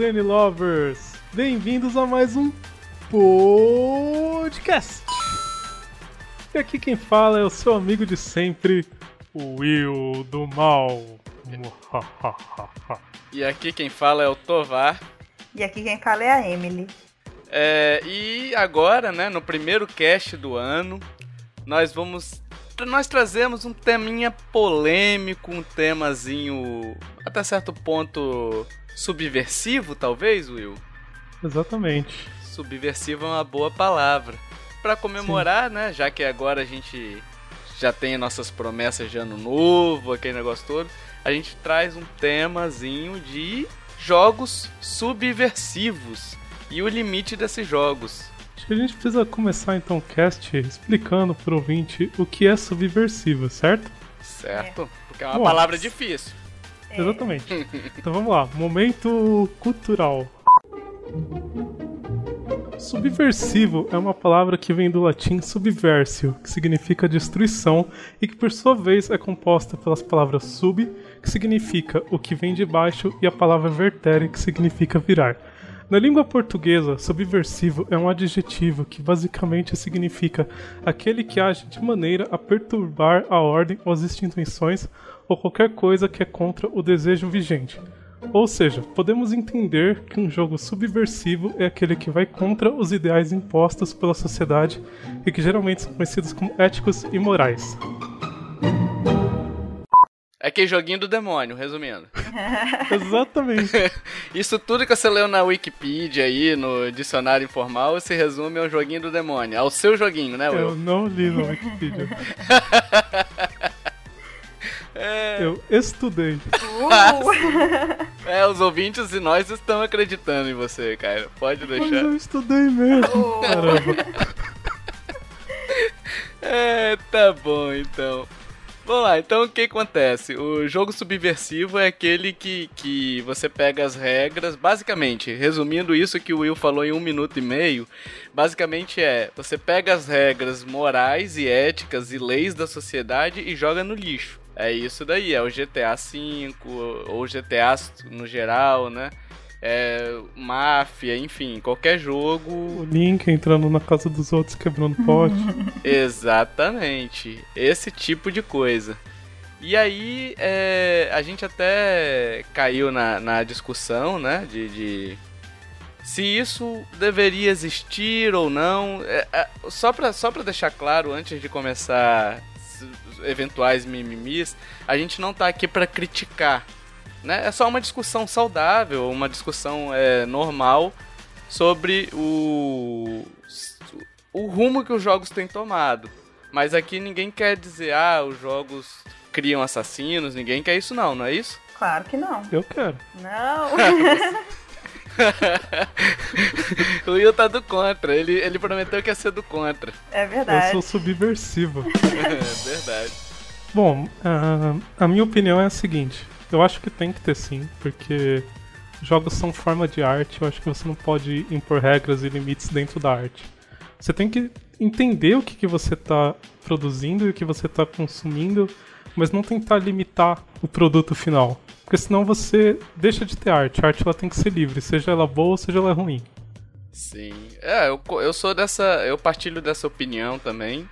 Danny Lovers! Bem-vindos a mais um podcast! E aqui quem fala é o seu amigo de sempre, o Will do Mal. e aqui quem fala é o Tovar. E aqui quem fala é a Emily. É, e agora, né, no primeiro cast do ano, nós vamos. Nós trazemos um teminha polêmico, um temazinho até certo ponto subversivo, talvez, Will? Exatamente. Subversivo é uma boa palavra. Para comemorar, Sim. né? Já que agora a gente já tem nossas promessas de ano novo, aquele negócio todo, a gente traz um temazinho de jogos subversivos e o limite desses jogos. Acho que a gente precisa começar então o cast explicando pro ouvinte o que é subversivo, certo? Certo, é. porque é uma Bom, palavra difícil. É. Exatamente. então vamos lá, momento cultural. Subversivo é uma palavra que vem do latim subversio, que significa destruição e que por sua vez é composta pelas palavras sub, que significa o que vem de baixo, e a palavra vertere, que significa virar. Na língua portuguesa, subversivo é um adjetivo que basicamente significa aquele que age de maneira a perturbar a ordem ou as instituições ou qualquer coisa que é contra o desejo vigente. Ou seja, podemos entender que um jogo subversivo é aquele que vai contra os ideais impostos pela sociedade e que geralmente são conhecidos como éticos e morais. É aquele joguinho do demônio, resumindo. Exatamente. Isso tudo que você leu na Wikipedia aí, no dicionário informal, se resume ao joguinho do demônio. Ao seu joguinho, né, Will? Eu não li na Wikipedia. é... Eu estudei. Uh. é, os ouvintes e nós estão acreditando em você, cara. Pode deixar. Mas eu estudei mesmo. Uh. Caramba. é, tá bom então. Vamos lá, então o que acontece? O jogo subversivo é aquele que, que você pega as regras, basicamente, resumindo isso que o Will falou em um minuto e meio, basicamente é, você pega as regras morais e éticas e leis da sociedade e joga no lixo. É isso daí, é o GTA V, ou GTA no geral, né? é, máfia, enfim, qualquer jogo. O Link entrando na casa dos outros quebrando pote. Exatamente. Esse tipo de coisa. E aí é, a gente até caiu na, na discussão, né? De, de, se isso deveria existir ou não. É, é, só, pra, só pra deixar claro, antes de começar eventuais mimimis, a gente não tá aqui para criticar né? É só uma discussão saudável, uma discussão é, normal sobre o, o rumo que os jogos têm tomado. Mas aqui ninguém quer dizer, ah, os jogos criam assassinos, ninguém quer isso não, não é isso? Claro que não. Eu quero. Não. o Will tá do contra. Ele, ele prometeu que ia ser do contra. É verdade. Eu sou subversivo. é verdade. Bom, uh, a minha opinião é a seguinte. Eu acho que tem que ter sim, porque jogos são forma de arte, eu acho que você não pode impor regras e limites dentro da arte. Você tem que entender o que, que você está produzindo e o que você está consumindo, mas não tentar limitar o produto final. Porque senão você deixa de ter arte. A arte ela tem que ser livre, seja ela boa seja ela ruim. Sim. É, eu, eu sou dessa. Eu partilho dessa opinião também.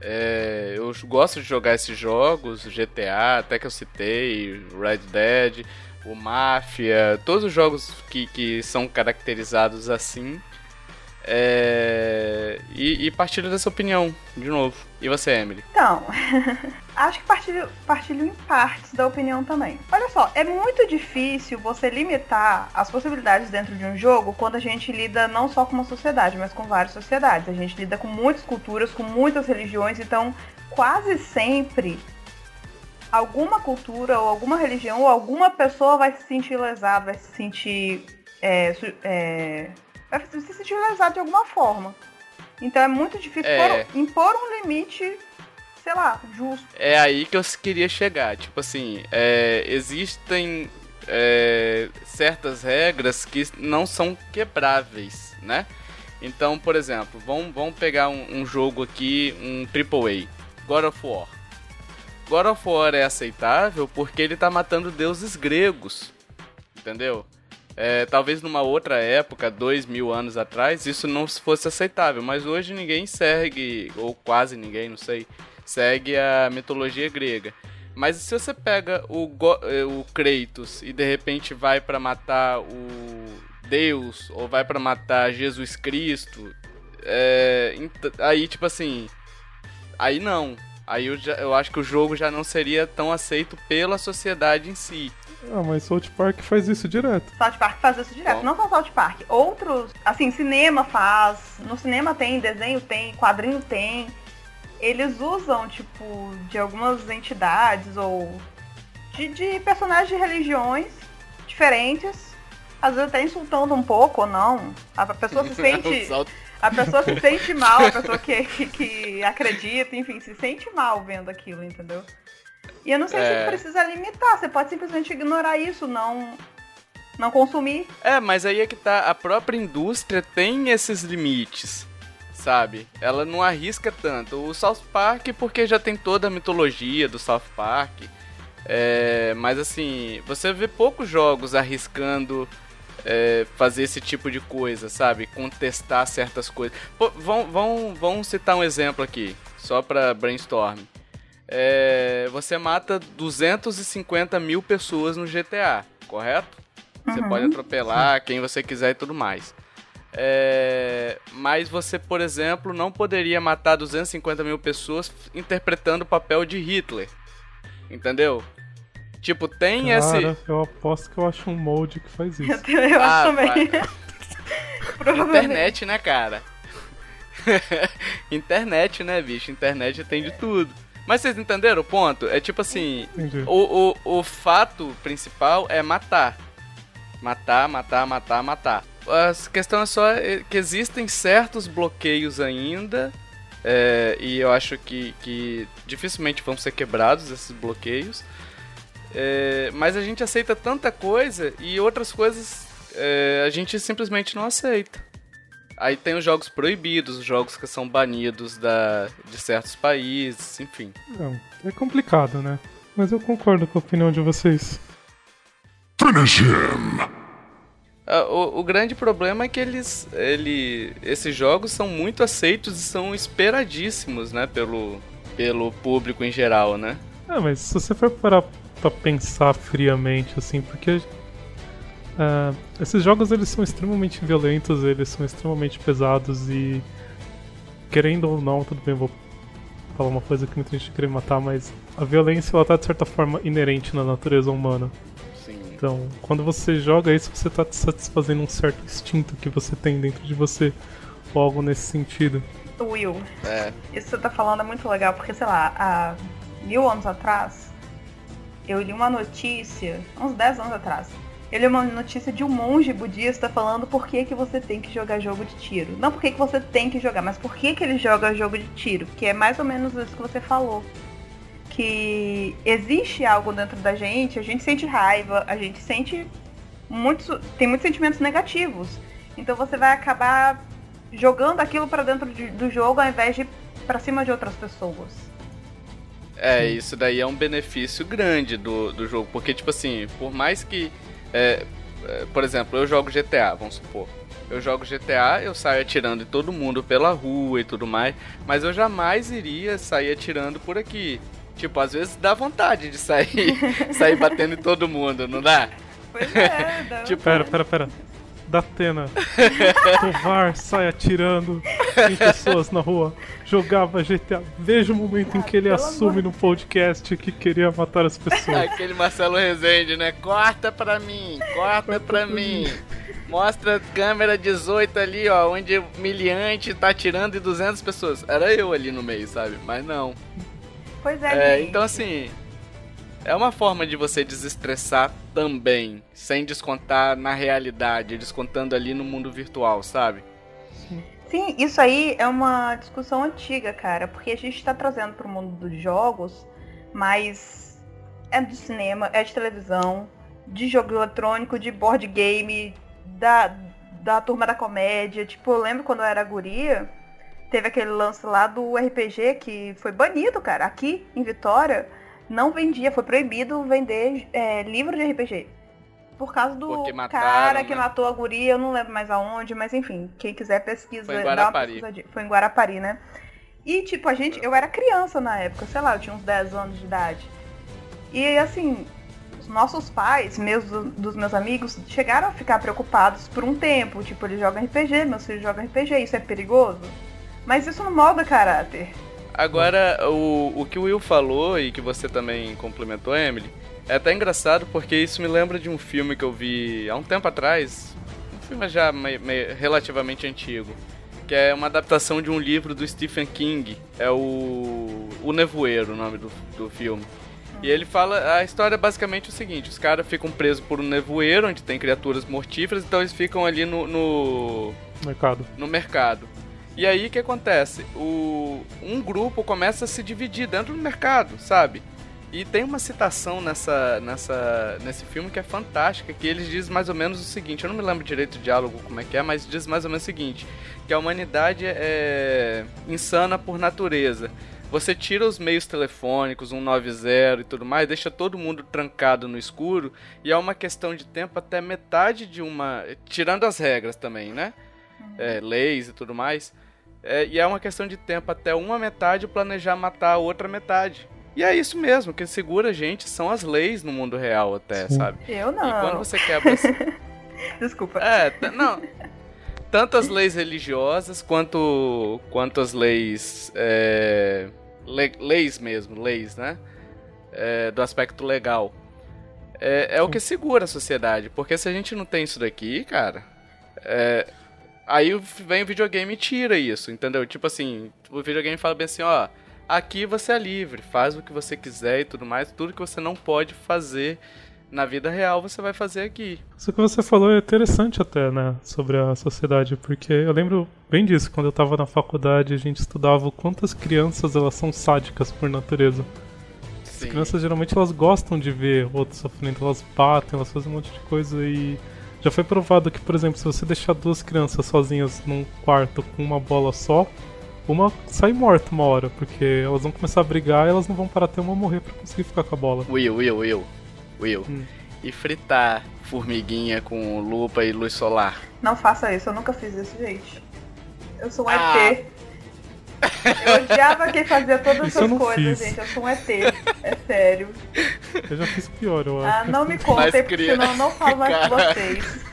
É, eu gosto de jogar esses jogos, GTA, até que eu citei, Red Dead, o Mafia, todos os jogos que, que são caracterizados assim. É, e, e partilho dessa opinião, de novo. E você, Emily? Então, acho que partilho, partilho em partes da opinião também. Olha só, é muito difícil você limitar as possibilidades dentro de um jogo quando a gente lida não só com uma sociedade, mas com várias sociedades. A gente lida com muitas culturas, com muitas religiões, então quase sempre alguma cultura ou alguma religião ou alguma pessoa vai se sentir lesada, vai se sentir é, é, vai se sentir lesado de alguma forma. Então é muito difícil é... Por, impor um limite, sei lá, justo. É aí que eu queria chegar. Tipo assim, é, existem é, certas regras que não são quebráveis, né? Então, por exemplo, vamos, vamos pegar um, um jogo aqui, um AAA, God of War. God of War é aceitável porque ele tá matando deuses gregos, entendeu? É, talvez numa outra época, dois mil anos atrás, isso não fosse aceitável, mas hoje ninguém segue, ou quase ninguém, não sei, segue a mitologia grega. Mas se você pega o, eh, o Kratos e de repente vai para matar o Deus, ou vai para matar Jesus Cristo, é, aí tipo assim, aí não. Aí eu, já, eu acho que o jogo já não seria tão aceito pela sociedade em si. Ah, mas South Park faz isso direto. South Park faz isso direto. Bom. Não só South Park. Outros, assim, cinema faz. No cinema tem, desenho tem, quadrinho tem. Eles usam, tipo, de algumas entidades ou de, de personagens de religiões diferentes. Às vezes até insultando um pouco ou não. A pessoa se sente. A pessoa se sente mal, a pessoa que, que, que acredita, enfim, se sente mal vendo aquilo, entendeu? E eu não sei é... se precisa limitar, você pode simplesmente ignorar isso, não não consumir. É, mas aí é que tá, a própria indústria tem esses limites, sabe? Ela não arrisca tanto. O South Park, porque já tem toda a mitologia do South Park. É, mas assim, você vê poucos jogos arriscando é, fazer esse tipo de coisa, sabe? Contestar certas coisas. Pô, vão, vão, vão citar um exemplo aqui, só pra brainstorm é, você mata 250 mil pessoas no GTA, correto? Você uhum. pode atropelar quem você quiser e tudo mais. É, mas você, por exemplo, não poderia matar 250 mil pessoas interpretando o papel de Hitler. Entendeu? Tipo, tem Cara, esse. Eu aposto que eu acho um molde que faz isso. Eu, eu ah, acho também. Internet, né, cara? Internet, né, bicho? Internet tem de tudo. Mas vocês entenderam o ponto? É tipo assim: o, o, o fato principal é matar. Matar, matar, matar, matar. A questão é só que existem certos bloqueios ainda. É, e eu acho que, que dificilmente vão ser quebrados esses bloqueios. É, mas a gente aceita tanta coisa e outras coisas é, a gente simplesmente não aceita. Aí tem os jogos proibidos, os jogos que são banidos da, de certos países, enfim. Não, é complicado, né? Mas eu concordo com a opinião de vocês. Finish him! Ah, o, o, grande problema é que eles, ele, esses jogos são muito aceitos e são esperadíssimos, né, pelo, pelo público em geral, né? É, mas se você for parar pra pensar friamente, assim, porque Uh, esses jogos eles são extremamente violentos, eles são extremamente pesados e querendo ou não, tudo bem, vou falar uma coisa que muita gente querer matar, mas a violência ela tá de certa forma inerente na natureza humana. Sim. Então, quando você joga isso, você tá satisfazendo um certo instinto que você tem dentro de você, ou algo nesse sentido. Will, é. isso que você tá falando é muito legal, porque sei lá, há mil anos atrás, eu li uma notícia, uns 10 anos atrás, ele é uma notícia de um monge budista falando por que, que você tem que jogar jogo de tiro. Não por que, que você tem que jogar, mas por que, que ele joga jogo de tiro. Que é mais ou menos isso que você falou. Que existe algo dentro da gente, a gente sente raiva, a gente sente muitos. tem muitos sentimentos negativos. Então você vai acabar jogando aquilo para dentro de, do jogo ao invés de para cima de outras pessoas. É, isso daí é um benefício grande do, do jogo, porque, tipo assim, por mais que é, é, por exemplo, eu jogo GTA, vamos supor. Eu jogo GTA, eu saio atirando em todo mundo pela rua e tudo mais, mas eu jamais iria sair atirando por aqui. Tipo, às vezes dá vontade de sair, sair batendo em todo mundo, não dá? Pois é, dá tipo, pera, pera, pera. Datena, Tovar sai atirando em pessoas na rua, jogava GTA. Veja o momento em que ele assume no podcast que queria matar as pessoas. Aquele Marcelo Rezende, né? Corta pra mim, corta, corta pra, pra mim. mim. Mostra câmera 18 ali, ó, onde o miliante tá atirando em 200 pessoas. Era eu ali no meio, sabe? Mas não. Pois é, é Então, assim, é uma forma de você desestressar também, sem descontar na realidade, descontando ali no mundo virtual, sabe? Sim. isso aí é uma discussão antiga, cara, porque a gente está trazendo para o mundo dos jogos, mas é do cinema, é de televisão, de jogo eletrônico, de board game, da, da turma da comédia. Tipo, eu lembro quando eu era guria, teve aquele lance lá do RPG que foi banido, cara, aqui em Vitória não vendia, foi proibido vender é, livro de RPG. por causa do mataram, cara que né? matou a guria, eu não lembro mais aonde, mas enfim, quem quiser pesquisa, Foi em Guarapari. Foi em Guarapari, né? E tipo, a gente, eu era criança na época, sei lá, eu tinha uns 10 anos de idade. E assim, os nossos pais, meus dos meus amigos, chegaram a ficar preocupados por um tempo, tipo, eles jogam RPG, meus filhos jogam RPG, isso é perigoso? Mas isso não molda caráter. Agora, o, o que o Will falou e que você também complementou, Emily, é até engraçado porque isso me lembra de um filme que eu vi há um tempo atrás. Um filme já meio, meio, relativamente antigo. Que é uma adaptação de um livro do Stephen King. É o. O Nevoeiro, o nome do, do filme. E ele fala. A história é basicamente o seguinte: os caras ficam presos por um nevoeiro onde tem criaturas mortíferas, então eles ficam ali no. no mercado. No mercado. E aí o que acontece? O, um grupo começa a se dividir dentro do mercado, sabe? E tem uma citação nessa, nessa, nesse filme que é fantástica, que eles diz mais ou menos o seguinte, eu não me lembro direito o diálogo como é que é, mas diz mais ou menos o seguinte, que a humanidade é insana por natureza. Você tira os meios telefônicos, 190 e tudo mais, deixa todo mundo trancado no escuro, e é uma questão de tempo até metade de uma. Tirando as regras também, né? É, leis e tudo mais. É, e é uma questão de tempo até uma metade planejar matar a outra metade. E é isso mesmo, que segura a gente são as leis no mundo real até, Sim. sabe? Eu não. E quando você quebra... Desculpa. É, não... Tanto as leis religiosas quanto, quanto as leis... É, le, leis mesmo, leis, né? É, do aspecto legal. É, é o que segura a sociedade. Porque se a gente não tem isso daqui, cara... É, aí vem o videogame e tira isso, entendeu? Tipo assim, o videogame fala bem assim, ó Aqui você é livre, faz o que você quiser e tudo mais. Tudo que você não pode fazer na vida real você vai fazer aqui. Isso que você falou é interessante até, né, sobre a sociedade, porque eu lembro bem disso, quando eu estava na faculdade, a gente estudava quantas crianças elas são sádicas por natureza. Sim. As crianças geralmente elas gostam de ver outros sofrendo, elas batem, elas fazem um monte de coisa e já foi provado que, por exemplo, se você deixar duas crianças sozinhas num quarto com uma bola só, uma sai morta uma hora, porque elas vão começar a brigar e elas não vão parar até uma morrer pra conseguir ficar com a bola. Will, Will, Will, Will. Hum. E fritar formiguinha com lupa e luz solar? Não faça isso, eu nunca fiz isso, gente. Eu sou um ah. ET. Eu odiava quem fazia todas essas coisas, fiz. gente. Eu sou um ET. É sério. Eu já fiz pior, eu acho. Ah, não me contem, porque senão eu não falo mais com vocês.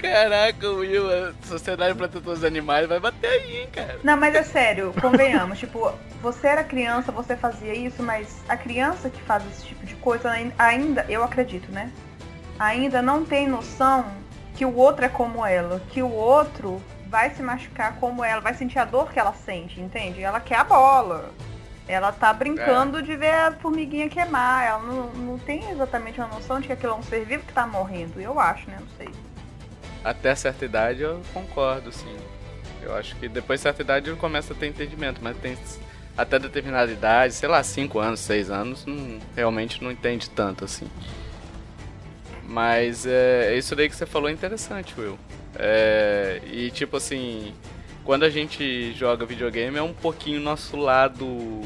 Caraca, Will, a Sociedade Protetora dos Animais vai bater aí, hein, cara. Não, mas é sério, convenhamos. tipo, você era criança, você fazia isso, mas a criança que faz esse tipo de coisa ainda, eu acredito, né? Ainda não tem noção que o outro é como ela, que o outro vai se machucar como ela, vai sentir a dor que ela sente, entende? Ela quer a bola. Ela tá brincando é. de ver a formiguinha queimar. Ela não, não tem exatamente uma noção de que aquilo é um ser vivo que tá morrendo. Eu acho, né? Não sei até certa idade eu concordo, sim. Eu acho que depois de certa idade eu começo a ter entendimento, mas tem até determinada idade, sei lá, 5 anos, 6 anos, não, realmente não entende tanto assim. Mas é, isso daí que você falou é interessante, Will. É, e tipo assim, quando a gente joga videogame é um pouquinho nosso lado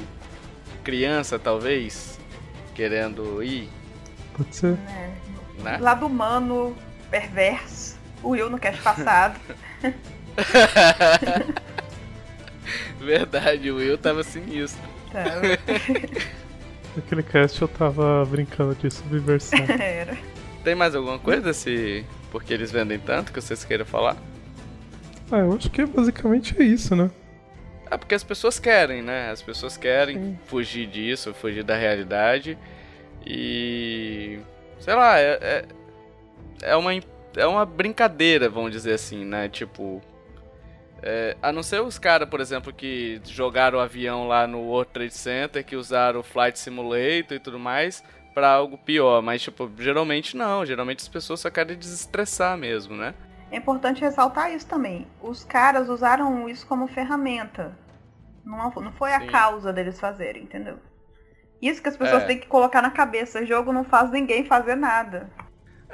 criança, talvez, querendo ir. Pode ser. É. Né? Lado humano, perverso. O Will no cast passado. Verdade, o Will tava sinistro. Tava. Naquele cast eu tava brincando de subversão. Era. Tem mais alguma coisa se. Porque eles vendem tanto que vocês queiram falar? Ah, eu acho que basicamente é isso, né? É porque as pessoas querem, né? As pessoas querem Sim. fugir disso, fugir da realidade. E. Sei lá, é, é, é uma é uma brincadeira, vamos dizer assim, né? Tipo. É, a não ser os caras, por exemplo, que jogaram o avião lá no World Trade Center, que usaram o Flight Simulator e tudo mais, para algo pior. Mas, tipo, geralmente não. Geralmente as pessoas só querem desestressar mesmo, né? É importante ressaltar isso também. Os caras usaram isso como ferramenta. Não, não foi a Sim. causa deles fazerem, entendeu? Isso que as pessoas é. têm que colocar na cabeça. O jogo não faz ninguém fazer nada.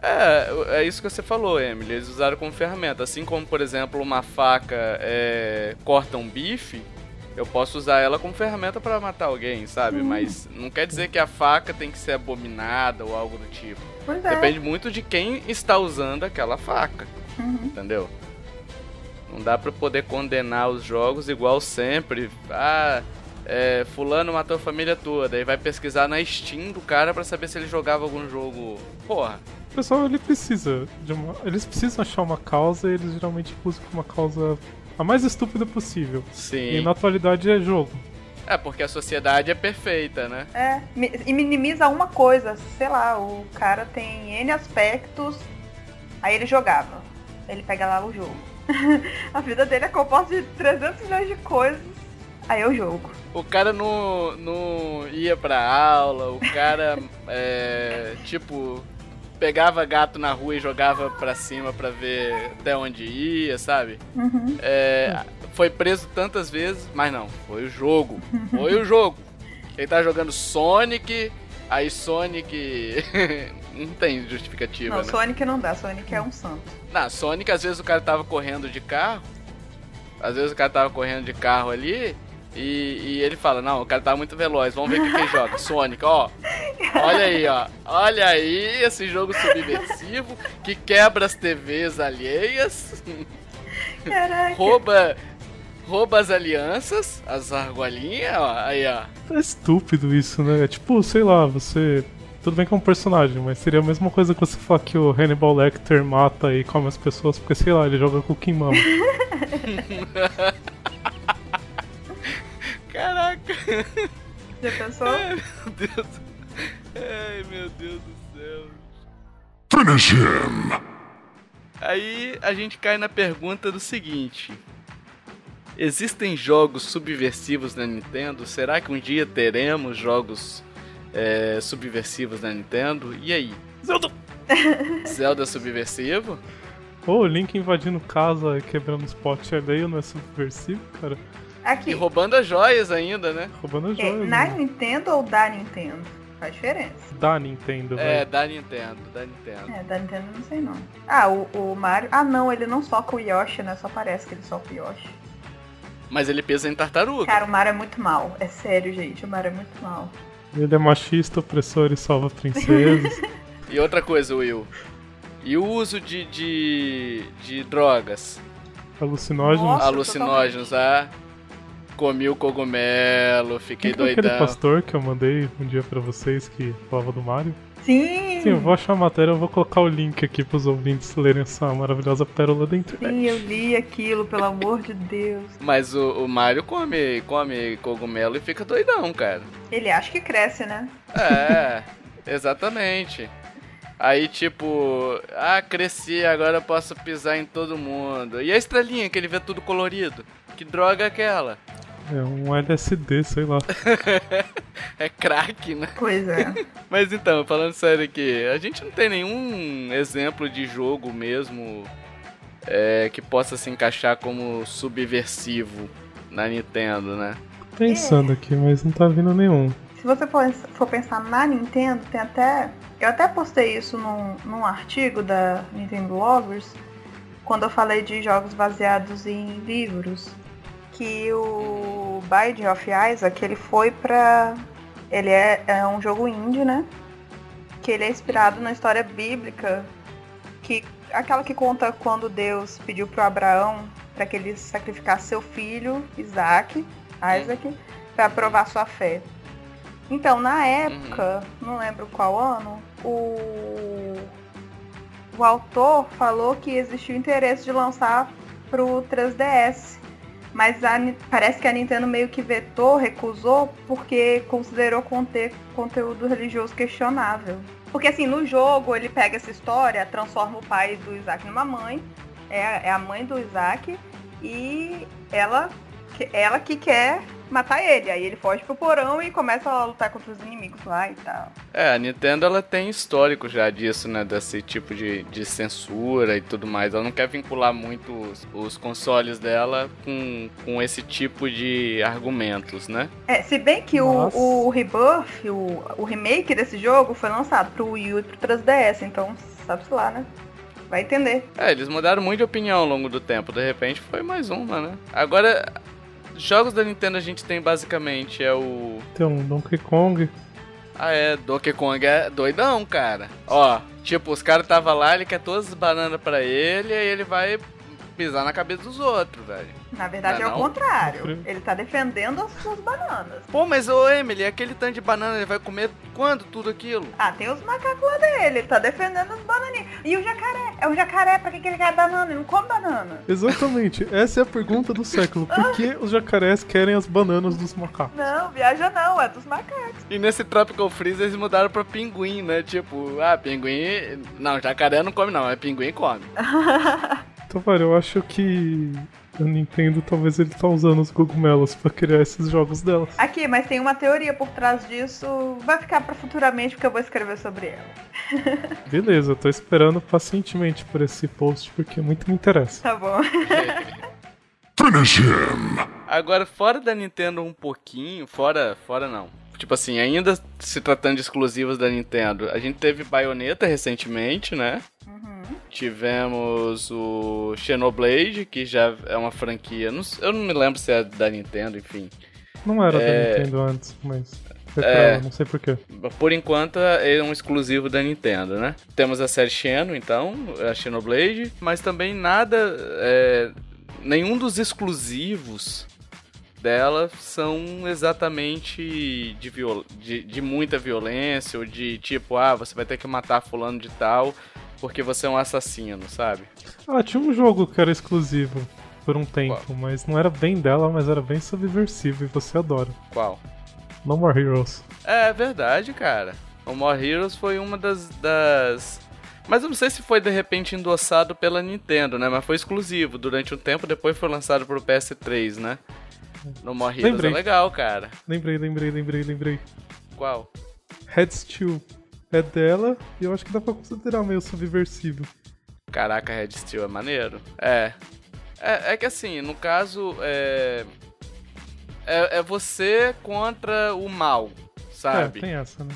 É, é isso que você falou, Emily. Eles usaram como ferramenta. Assim como, por exemplo, uma faca é, corta um bife, Eu posso usar ela como ferramenta para matar alguém, sabe? Mas não quer dizer que a faca tem que ser abominada ou algo do tipo. Pois é. Depende muito de quem está usando aquela faca, Uhum. entendeu? Não dá pra poder condenar os jogos igual sempre. Ah, é, fulano matou a família toda. Aí vai pesquisar na Steam do cara pra saber se ele jogava algum jogo. Porra, O pessoal ele precisa de uma. Eles precisam achar uma causa e eles geralmente buscam uma causa a mais estúpida possível. sim. E na atualidade é jogo. É porque a sociedade é perfeita, né? É, e minimiza uma coisa, sei lá, o cara tem N aspectos, aí ele jogava. Ele pega lá o jogo. A vida dele é composta de 300 milhões de coisas, aí eu jogo. O cara não, não ia pra aula, o cara, é, tipo, pegava gato na rua e jogava pra cima pra ver até onde ia, sabe? Uhum. É, foi preso tantas vezes, mas não, foi o jogo. Foi o jogo. Ele tá jogando Sonic, aí Sonic. não tem justificativa, Não, né? Sonic não dá, Sonic é um santo. Na Sonic, às vezes o cara tava correndo de carro. Às vezes o cara tava correndo de carro ali. E, e ele fala, não, o cara tá muito veloz, vamos ver o que, que ele joga. Sonic, ó. Olha aí, ó. Olha aí esse jogo subversivo que quebra as TVs alheias, Caraca. rouba. Rouba as alianças, as argolinhas, ó. Aí, ó. É estúpido isso, né? É tipo, sei lá, você. Tudo bem que é um personagem, mas seria a mesma coisa que você falar que o Hannibal Lecter mata e come as pessoas porque, sei lá, ele joga Cookie Mama. Caraca, Já pensou? meu Deus. Ai, meu Deus do céu. Finish him! Aí a gente cai na pergunta do seguinte: Existem jogos subversivos na Nintendo? Será que um dia teremos jogos é, subversivos na Nintendo? E aí? Zelda! Zelda subversivo? Ô, o Link invadindo casa e quebrando os potes alheio não é subversivo, cara? Aqui, E roubando as joias ainda, né? Roubando as é, joias. na né? Nintendo ou da Nintendo? Faz diferença. Da Nintendo, É, velho. da Nintendo, da Nintendo. É, da Nintendo eu não sei não. Ah, o, o Mario. Ah não, ele não soca o Yoshi, né? Só parece que ele soca o Yoshi. Mas ele pesa em tartaruga. Cara, o Mario é muito mal. É sério, gente. O Mario é muito mal. Ele é machista, opressor e salva princesas. E outra coisa, Will. E o uso de, de, de drogas? Alucinógenos. Nossa, alucinógenos, ah. Comi o cogumelo, fiquei Quem que é aquele doidão. pastor que eu mandei um dia pra vocês que falava do Mario? Sim! Sim, eu vou achar a matéria, eu vou colocar o link aqui pros ouvintes lerem essa maravilhosa pérola da internet. Sim, eu li aquilo, pelo amor de Deus. Mas o, o Mario come, come cogumelo e fica doidão, cara. Ele acha que cresce, né? É, exatamente. Aí, tipo, ah, cresci, agora eu posso pisar em todo mundo. E a estrelinha que ele vê tudo colorido? Que droga é aquela? É um LSD, sei lá. É crack, né? Pois é. Mas então, falando sério aqui, a gente não tem nenhum exemplo de jogo mesmo é, que possa se encaixar como subversivo na Nintendo, né? Pensando aqui, mas não tá vindo nenhum. Se você for, for pensar na Nintendo, tem até. Eu até postei isso num, num artigo da Nintendo Loggers, quando eu falei de jogos baseados em livros. Que o Bide of Isaac, ele foi pra. Ele é, é um jogo indie, né? Que ele é inspirado na história bíblica. Que, aquela que conta quando Deus pediu pro Abraão para que ele sacrificasse seu filho, Isaac, Isaac, para provar sua fé. Então, na época, não lembro qual ano, o, o autor falou que existiu interesse de lançar pro 3DS. Mas a parece que a Nintendo meio que vetou, recusou, porque considerou conter conteúdo religioso questionável. Porque assim, no jogo ele pega essa história, transforma o pai do Isaac numa mãe, é, é a mãe do Isaac, e ela, ela que quer matar ele. Aí ele foge pro porão e começa a lutar contra os inimigos lá e tal. É, a Nintendo ela tem histórico já disso, né? Desse tipo de, de censura e tudo mais. Ela não quer vincular muito os, os consoles dela com, com esse tipo de argumentos, né? É, se bem que o, o Rebirth, o, o remake desse jogo foi lançado pro Wii U e pro 3DS, então sabe-se lá, né? Vai entender. É, eles mudaram muito de opinião ao longo do tempo. De repente foi mais uma, né? Agora, jogos da Nintendo a gente tem basicamente é o. Tem um Donkey Kong. Ah, é, Donkey Kong é doidão, cara. Ó, tipo, os caras tava lá, ele quer todas as bananas pra ele, aí ele vai pisar na cabeça dos outros, velho. Na verdade Não é é o contrário. Ele tá defendendo as suas bananas. Pô, mas ô Emily, aquele tanto de banana, ele vai comer quando tudo aquilo? Ah, tem os macacos lá dele, ele tá defendendo as bananinhas. E o jacaré? É o jacaré, pra que, que ele quer banana? Ele não come banana. Exatamente, essa é a pergunta do século. Por que os jacarés querem as bananas dos macacos? Não, viaja não, é dos macacos. E nesse Tropical Freeze eles mudaram pra pinguim, né? Tipo, ah, pinguim. Não, jacaré não come, não, é pinguim come. Então, velho, eu acho que a Nintendo talvez ele tá usando os cogumelos pra criar esses jogos delas. Aqui, mas tem uma teoria por trás disso. Vai ficar pra futuramente porque eu vou escrever sobre ela. Beleza, eu tô esperando pacientemente por esse post porque muito me interessa. Tá bom. Finish him! Agora, fora da Nintendo um pouquinho, fora, fora não. Tipo assim, ainda se tratando de exclusivos da Nintendo, a gente teve Bayonetta recentemente, né? Tivemos o Xenoblade, que já é uma franquia. eu não me lembro se é da Nintendo, enfim. Não era É. da Nintendo antes, mas É. ela, não sei porquê. Por enquanto, é um exclusivo da Nintendo, né? Temos a série Xeno, então, a Xenoblade, mas também nada. é, nenhum dos exclusivos dela são exatamente de, viol- de, de muita violência, ou de tipo, ah, você vai ter que matar fulano de tal porque você é um assassino, sabe? Ah, tinha um jogo que era exclusivo por um tempo, mas não era bem dela, mas era bem subversivo e você adora. Qual? No More Heroes. É verdade, cara. O More Heroes foi uma das, das. Mas eu não sei se foi de repente endossado pela Nintendo, né? Mas foi exclusivo durante um tempo, depois foi lançado pro PS3, né? No More Heroes Lembrei. é legal, cara. Lembrei, lembrei, lembrei, lembrei. Qual? Head Steel é dela e eu acho que dá pra considerar meio subversivo. Caraca, Red Steel é maneiro. É. É, é que assim, no caso, é. É, é você contra o mal, sabe? É, tem essa, né?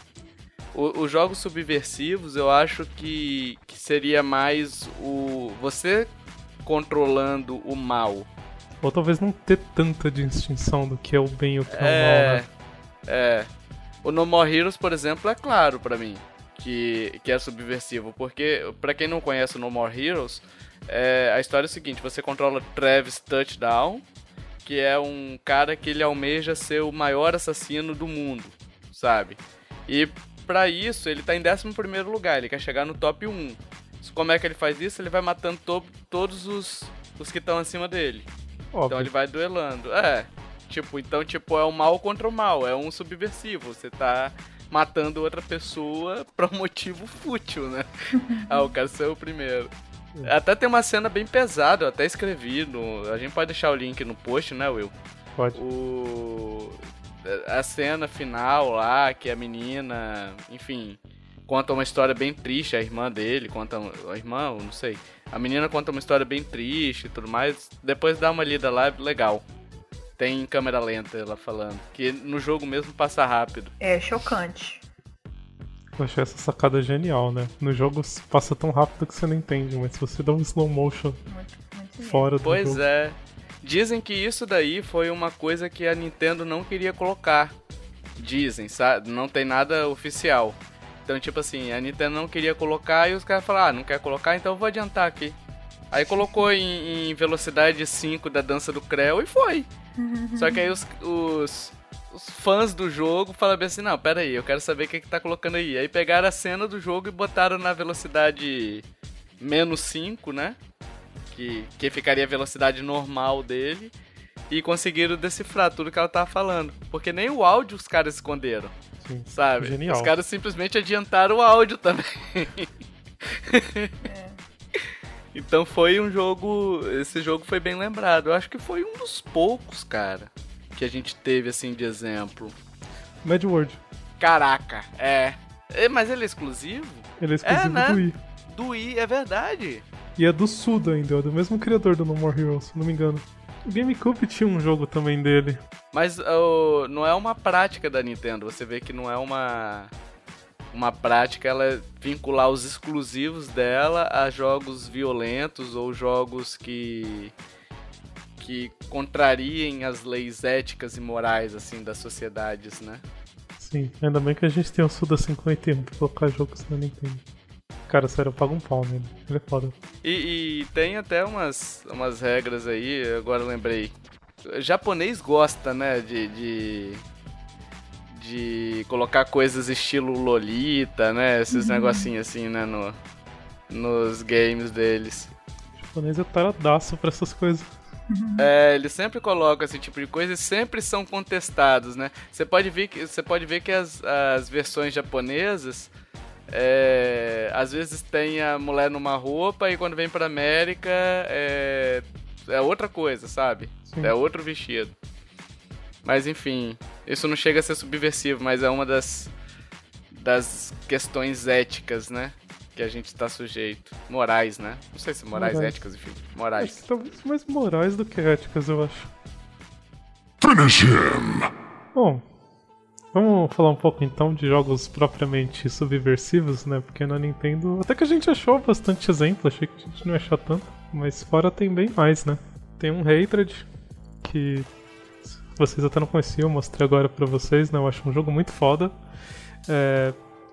O- os jogos subversivos, eu acho que, que seria mais o você controlando o mal. Ou talvez não ter tanta distinção do que é o bem e o que é, o mal, É, né? é. O No More Heroes, por exemplo, é claro pra mim que, que é subversivo, porque pra quem não conhece o No More Heroes, é, a história é o seguinte: você controla Travis Touchdown, que é um cara que ele almeja ser o maior assassino do mundo, sabe? E pra isso ele tá em 11 primeiro lugar, ele quer chegar no top 1. Como é que ele faz isso? Ele vai matando to- todos os, os que estão acima dele. Então Óbvio. ele vai duelando. É. Tipo, então, tipo, é o mal contra o mal. É um subversivo. Você tá matando outra pessoa pra um motivo fútil, né? ah, quero ser o primeiro. Até tem uma cena bem pesada, eu até escrevi no. A gente pode deixar o link no post, né, Will? Pode. O. A cena final lá, que a menina, enfim, conta uma história bem triste, a irmã dele conta. A irmã, eu não sei. A menina conta uma história bem triste e tudo mais. Depois dá uma lida lá, legal. Tem câmera lenta ela falando. Que no jogo mesmo passa rápido. É chocante. Eu achei essa sacada genial, né? No jogo passa tão rápido que você não entende, mas se você dá um slow motion Muito, muito lindo. fora do Pois jogo. é. Dizem que isso daí foi uma coisa que a Nintendo não queria colocar. Dizem, sabe? Não tem nada oficial. Então, tipo assim, a Nintendo não queria colocar e os caras falaram, ah, não quer colocar, então eu vou adiantar aqui. Aí colocou em, em velocidade 5 da dança do Creu e foi. Só que aí os, os, os fãs do jogo falaram assim, não, pera aí, eu quero saber o que, que tá colocando aí. Aí pegaram a cena do jogo e botaram na velocidade menos 5, né? Que, que ficaria a velocidade normal dele. E conseguiram decifrar tudo que ela tava falando. Porque nem o áudio os caras esconderam, Sim. sabe? Genial. Os caras simplesmente adiantaram o áudio também. Então foi um jogo. Esse jogo foi bem lembrado. Eu acho que foi um dos poucos, cara, que a gente teve assim de exemplo. Mad World. Caraca, é. É, Mas ele é exclusivo? Ele é exclusivo né? do Wii. Do Wii, é verdade. E é do Suda ainda, é do mesmo criador do No More Heroes, se não me engano. O GameCube tinha um jogo também dele. Mas não é uma prática da Nintendo. Você vê que não é uma. Uma prática ela vincular os exclusivos dela a jogos violentos ou jogos que. que contrariem as leis éticas e morais, assim, das sociedades, né? Sim, ainda bem que a gente tem o Suda 51 pra colocar jogos na Nintendo. Cara, sério, eu pago um pau nele. Ele é foda. E, e tem até umas, umas regras aí, agora eu lembrei. O japonês gosta, né, de, de, de colocar coisas estilo Lolita, né, esses negocinhos assim, né, no, nos games deles. O japonês é taradaço pra essas coisas. É, ele sempre coloca esse tipo de coisa e sempre são contestados, né? Você pode ver que, você pode ver que as, as versões japonesas é, às vezes tem a mulher numa roupa e quando vem pra América é, é outra coisa, sabe? Sim. É outro vestido. Mas enfim, isso não chega a ser subversivo, mas é uma das, das questões éticas, né? Que a gente está sujeito. Morais, né? Não sei se morais, Morais. éticas, enfim. Acho Morais. que talvez mais morais do que éticas, eu acho. Finish him! Bom, vamos falar um pouco então de jogos propriamente subversivos, né? Porque na Nintendo, até que a gente achou bastante exemplo, achei que a gente não ia achar tanto, mas fora tem bem mais, né? Tem um Hatred, que vocês até não conheciam, eu mostrei agora pra vocês, né? Eu acho um jogo muito foda. É,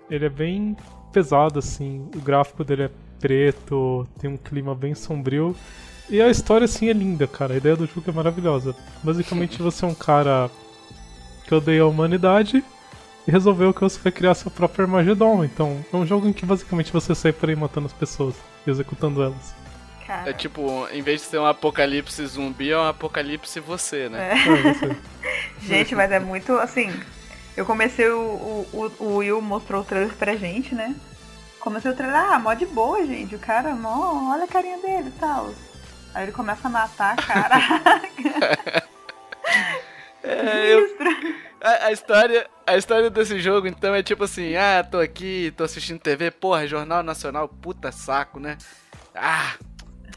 ele é bem pesado, assim, o gráfico dele é preto, tem um clima bem sombrio. E a história, assim, é linda, cara. A ideia do jogo é maravilhosa. Basicamente, você é um cara que odeia a humanidade e resolveu que você vai criar seu próprio Armagedon. Então, é um jogo em que basicamente você sai por aí matando as pessoas e executando elas. Cara, É tipo, em vez de ser um apocalipse zumbi, é um apocalipse você, né? É, você. Gente, mas é muito assim. Eu comecei o, o, o, o Will mostrou o trailer pra gente, né? Comecei o trailer, ah, mó de boa, gente. O cara, mó, olha a carinha dele e tal. Aí ele começa a matar, caraca. É, eu. A, a história, a história desse jogo, então, é tipo assim, ah, tô aqui, tô assistindo TV, porra, Jornal Nacional, puta saco, né? Ah,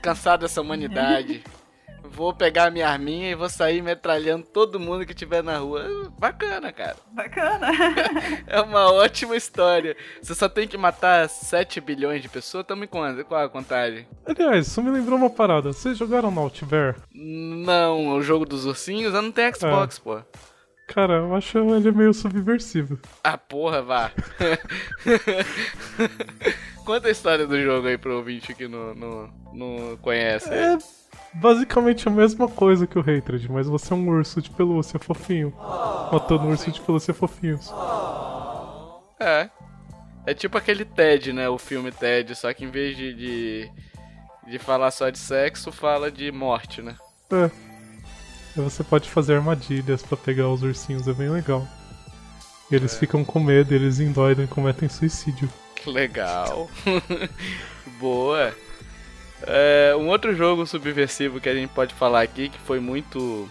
cansado dessa humanidade. Vou pegar minha arminha e vou sair metralhando todo mundo que tiver na rua. Bacana, cara. Bacana. É uma ótima história. Você só tem que matar 7 bilhões de pessoas? Tamo em quanto? Qual a contagem? Aliás, isso me lembrou uma parada. Vocês jogaram no Altiver? Não, o jogo dos ursinhos, eu não tenho Xbox, pô. Cara, eu acho ele meio subversivo. Ah, porra, vá. Conta a história do jogo aí pro ouvinte que não, não, não conhece. É basicamente a mesma coisa que o Hatred, mas você é um urso de pelúcia fofinho. Matando um urso de pelúcia fofinhos. É. É tipo aquele Ted, né? O filme Ted, só que em vez de, de, de falar só de sexo, fala de morte, né? É. E você pode fazer armadilhas pra pegar os ursinhos, é bem legal. E eles ficam com medo, eles endoidam e cometem suicídio. Legal. Boa. É, um outro jogo subversivo que a gente pode falar aqui, que foi muito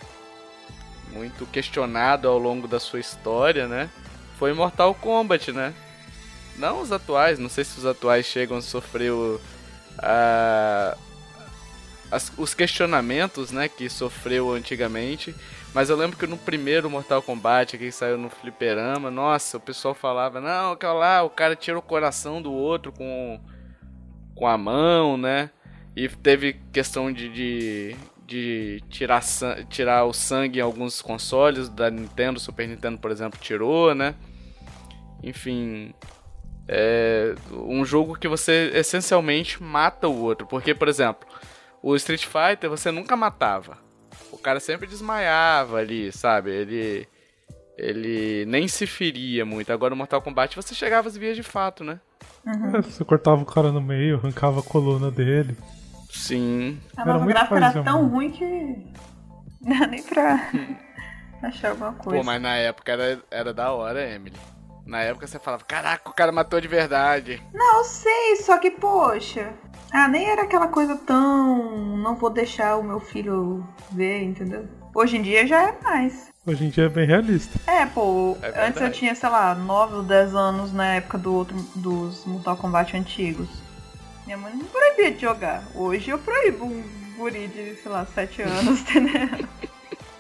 muito questionado ao longo da sua história, né? Foi Mortal Kombat, né? Não os atuais, não sei se os atuais chegam a sofrer o, a- as- os questionamentos, né, que sofreu antigamente. Mas eu lembro que no primeiro Mortal Kombat, que saiu no fliperama, nossa, o pessoal falava, não, aquela lá, o cara tira o coração do outro com, com a mão, né? E teve questão de, de, de tirar, tirar o sangue em alguns consoles da Nintendo, Super Nintendo, por exemplo, tirou, né? Enfim, é um jogo que você essencialmente mata o outro. Porque, por exemplo, o Street Fighter você nunca matava. O cara sempre desmaiava ali, sabe? Ele. Ele nem se feria muito. Agora no Mortal Kombat você chegava às vias de fato, né? É, você cortava o cara no meio, arrancava a coluna dele. Sim. Era muito gráfico era coisa, tão mano. ruim que. Não dá nem pra achar alguma coisa. Pô, mas na época era, era da hora, Emily. Na época você falava, caraca, o cara matou de verdade. Não, eu sei, só que, poxa. Ah, nem era aquela coisa tão. Não vou deixar o meu filho ver, entendeu? Hoje em dia já é mais. Hoje em dia é bem realista. É, pô, É antes eu tinha, sei lá, 9 ou 10 anos na época do outro, dos Mortal Kombat antigos. Minha mãe não proibia de jogar. Hoje eu proíbo um guri de, sei lá, 7 anos, entendeu?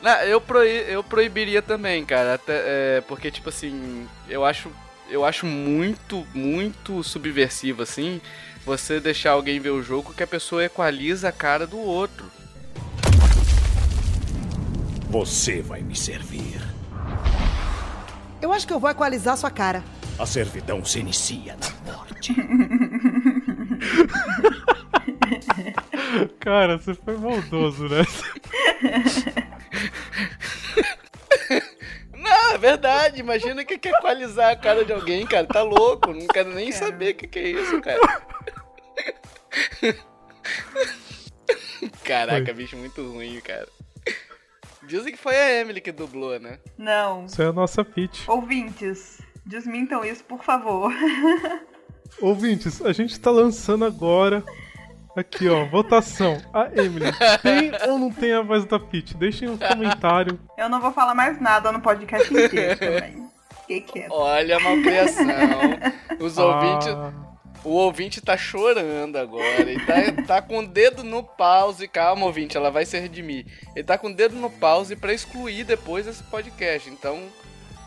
Não, eu, proí- eu proibiria também, cara. Até, é, porque, tipo assim, eu acho, eu acho muito, muito subversivo, assim, você deixar alguém ver o jogo que a pessoa equaliza a cara do outro. Você vai me servir. Eu acho que eu vou equalizar sua cara. A servidão se inicia na morte. Cara, você foi maldoso, né? Não, é verdade. Imagina que quer equalizar a cara de alguém, cara. Tá louco. Não quero nem saber o que, que é isso, cara. Caraca, Foi. bicho muito ruim, cara. Dizem que foi a Emily que dublou, né? Não. Isso é a nossa pitch. Ouvintes, desmintam isso, por favor. Ouvintes, a gente tá lançando agora. Aqui, ó, votação. A Emily tem ou não tem a voz da Peach? Deixem um comentário. Eu não vou falar mais nada no podcast inteiro também. Fiquei quieto. Olha a malcriação. Os ouvintes. Ah, O ouvinte tá chorando agora. Ele tá, tá com o dedo no pause. Calma, ouvinte, ela vai se redimir. Ele tá com o dedo no pause pra excluir depois esse podcast. Então.